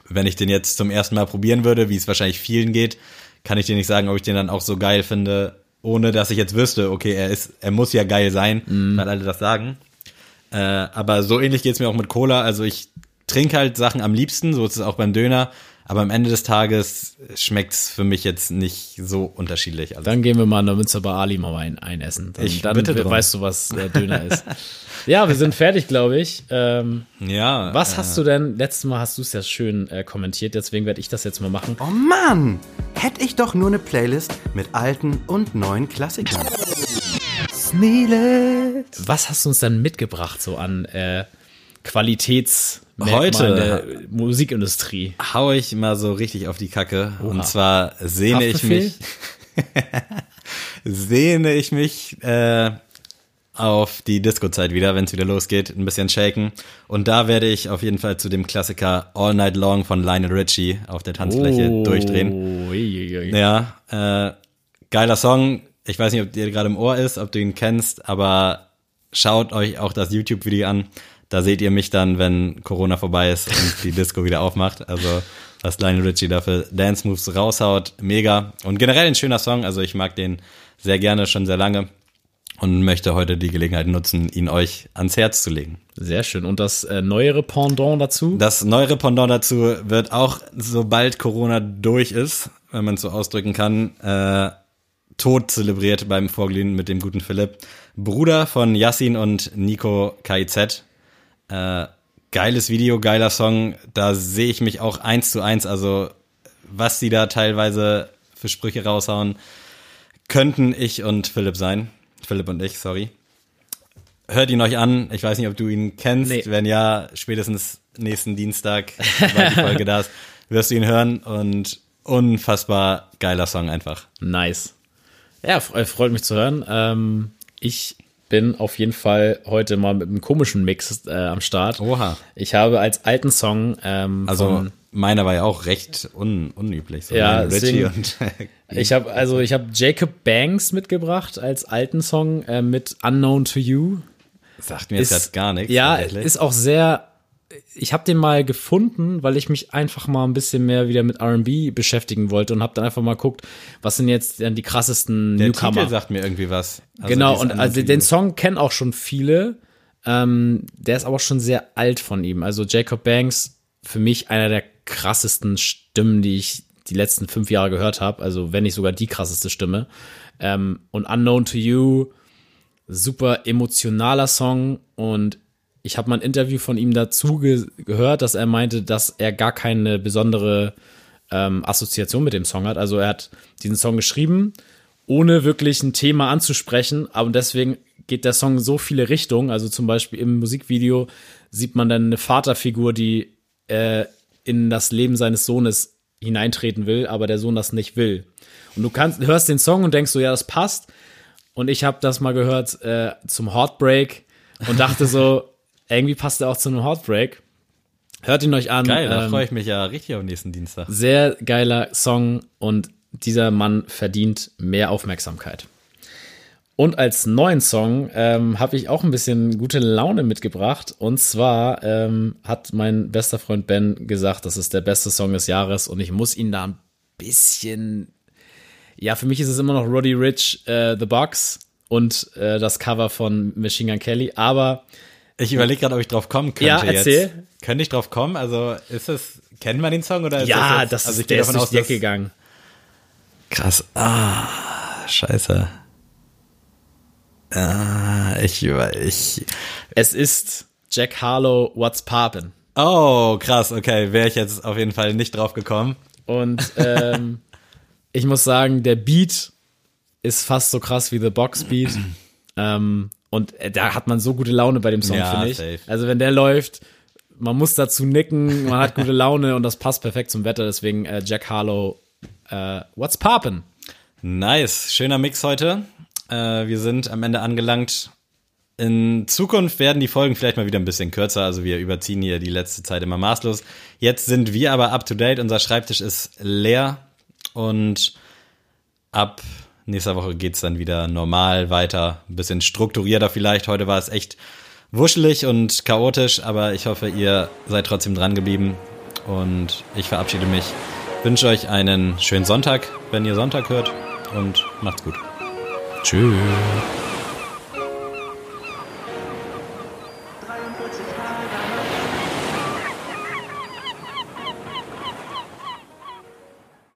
wenn ich den jetzt zum ersten Mal probieren würde, wie es wahrscheinlich vielen geht, kann ich dir nicht sagen, ob ich den dann auch so geil finde, ohne dass ich jetzt wüsste, okay, er ist, er muss ja geil sein, weil alle das sagen. Äh, aber so ähnlich geht's mir auch mit Cola. Also ich trinke halt Sachen am liebsten, so ist es auch beim Döner. Aber am Ende des Tages schmeckt es für mich jetzt nicht so unterschiedlich. Also Dann gehen wir mal in der Münster bei Ali mal ein, ein essen. Dann, Ich dann bitte drum. weißt du, was der Döner ist. Ja, wir sind fertig, glaube ich. Ähm, ja. was hast du denn, letztes Mal hast du es ja schön äh, kommentiert, deswegen werde ich das jetzt mal machen. Oh Mann! Hätte ich doch nur eine Playlist mit alten und neuen Klassikern. Sneelet! Was hast du uns denn mitgebracht so an äh, Qualitätsmerkmalen Heute- der Musikindustrie? hau ich mal so richtig auf die Kacke. Und zwar sehne ich mich, sehne ich mich äh, auf die Disco-Zeit wieder, wenn es wieder losgeht, ein bisschen shaken. Und da werde ich auf jeden Fall zu dem Klassiker All Night Long von Lionel Richie auf der Tanzfläche durchdrehen. Oh, ui, ui. Ja, äh, geiler Song. Ich weiß nicht, ob dir gerade im Ohr ist, ob du ihn kennst, aber schaut euch auch das YouTube-Video an. Da seht ihr mich dann, wenn Corona vorbei ist und die Disco wieder aufmacht. Also was Lionel Richie da für Dance Moves raushaut, mega. Und generell ein schöner Song. Also ich mag den sehr gerne, schon sehr lange. Und möchte heute die Gelegenheit nutzen, ihn euch ans Herz zu legen. Sehr schön. Und das äh, neuere Pendant dazu? Das neuere Pendant dazu wird auch, sobald Corona durch ist, wenn man es so ausdrücken kann, äh, tot zelebriert beim Vorglühen mit dem guten Philipp. Bruder von Yassin und Nico KIZ. Äh, geiles Video, geiler Song. Da sehe ich mich auch eins zu eins. Also, was die da teilweise für Sprüche raushauen, könnten ich und Philipp sein. Philipp und ich, sorry. Hört ihn euch an. Ich weiß nicht, ob du ihn kennst. Nee. Wenn ja, spätestens nächsten Dienstag, sobald die Folge da ist, wirst du ihn hören. Und unfassbar geiler Song einfach. Nice. Ja, fre- freut mich zu hören. Ähm, ich bin auf jeden Fall heute mal mit einem komischen Mix äh, am Start. Oha. Ich habe als alten Song ähm, Also meiner war ja auch recht un, unüblich. So Ja, deswegen- und ich habe also ich habe Jacob Banks mitgebracht als alten Song äh, mit Unknown to You. sagt mir jetzt gar nichts. Ja, ist auch sehr. Ich habe den mal gefunden, weil ich mich einfach mal ein bisschen mehr wieder mit R&B beschäftigen wollte und habe dann einfach mal geguckt, was sind jetzt denn die krassesten Der Newcomer. Titel sagt mir irgendwie was. Also genau, und also den. Song kennen auch schon viele. Ähm, der ist aber schon sehr alt von ihm. Also Jacob Banks, für mich einer der krassesten Stimmen, die ich die letzten fünf Jahre gehört habe. Also wenn nicht sogar die krasseste Stimme. Ähm, und Unknown to You, super emotionaler Song. Und ich habe mal ein Interview von ihm dazu ge gehört, dass er meinte, dass er gar keine besondere ähm, Assoziation mit dem Song hat. Also er hat diesen Song geschrieben, ohne wirklich ein Thema anzusprechen, aber deswegen geht der Song so viele Richtungen. Also zum Beispiel im Musikvideo sieht man dann eine Vaterfigur, die äh, in das Leben seines Sohnes hineintreten will, aber der Sohn das nicht will. Und du kannst, hörst den Song und denkst so, ja, das passt. Und ich habe das mal gehört äh, zum Heartbreak und dachte so, irgendwie passt er auch zu einem Heartbreak. Hört ihn euch an. Geil, da ähm, freue ich mich ja richtig auf nächsten Dienstag. sehr geiler Song und dieser Mann verdient mehr Aufmerksamkeit. Und als neuen Song ähm, habe ich auch ein bisschen gute Laune mitgebracht. Und zwar ähm, hat mein bester Freund Ben gesagt, das ist der beste Song des Jahres und ich muss ihn da ein bisschen. Ja, für mich ist es immer noch Roddy Rich, äh, The Box und äh, das Cover von Machine Gun Kelly. Aber Ich überlege gerade, ob ich drauf kommen könnte Ja, jetzt. erzähl. Könnte ich drauf kommen? Also ist es, kennt man den Song oder ist ja, das, jetzt, das also ich ist gehe der ist davon durch aus, die gegangen. Krass. Ah, scheiße. Ah, ich, ich, Es ist Jack Harlow, What's Poppin'. oh, krass, okay, wäre ich jetzt auf jeden Fall nicht drauf gekommen. Und ähm, ich muss sagen, der Beat ist fast so krass wie The Box Beat. ähm, und äh, da hat man so gute Laune bei dem Song, Ja, finde ich. safe. Also wenn der läuft, man muss dazu nicken, man hat gute Laune und das passt perfekt zum Wetter. Deswegen äh, Jack Harlow, äh, What's Poppin'? Nice, schöner Mix heute. Äh, wir sind am Ende angelangt. In Zukunft werden die Folgen vielleicht mal wieder ein bisschen kürzer, also wir überziehen hier die letzte Zeit immer maßlos. Jetzt sind wir aber up to date, unser Schreibtisch ist leer und ab nächster Woche geht's dann wieder normal weiter, ein bisschen strukturierter vielleicht. Heute war es echt wuschelig und chaotisch, aber ich hoffe, ihr seid trotzdem dran geblieben und ich verabschiede mich. Wünsche euch einen schönen Sonntag, wenn ihr Sonntag hört und macht's gut. Tschüss.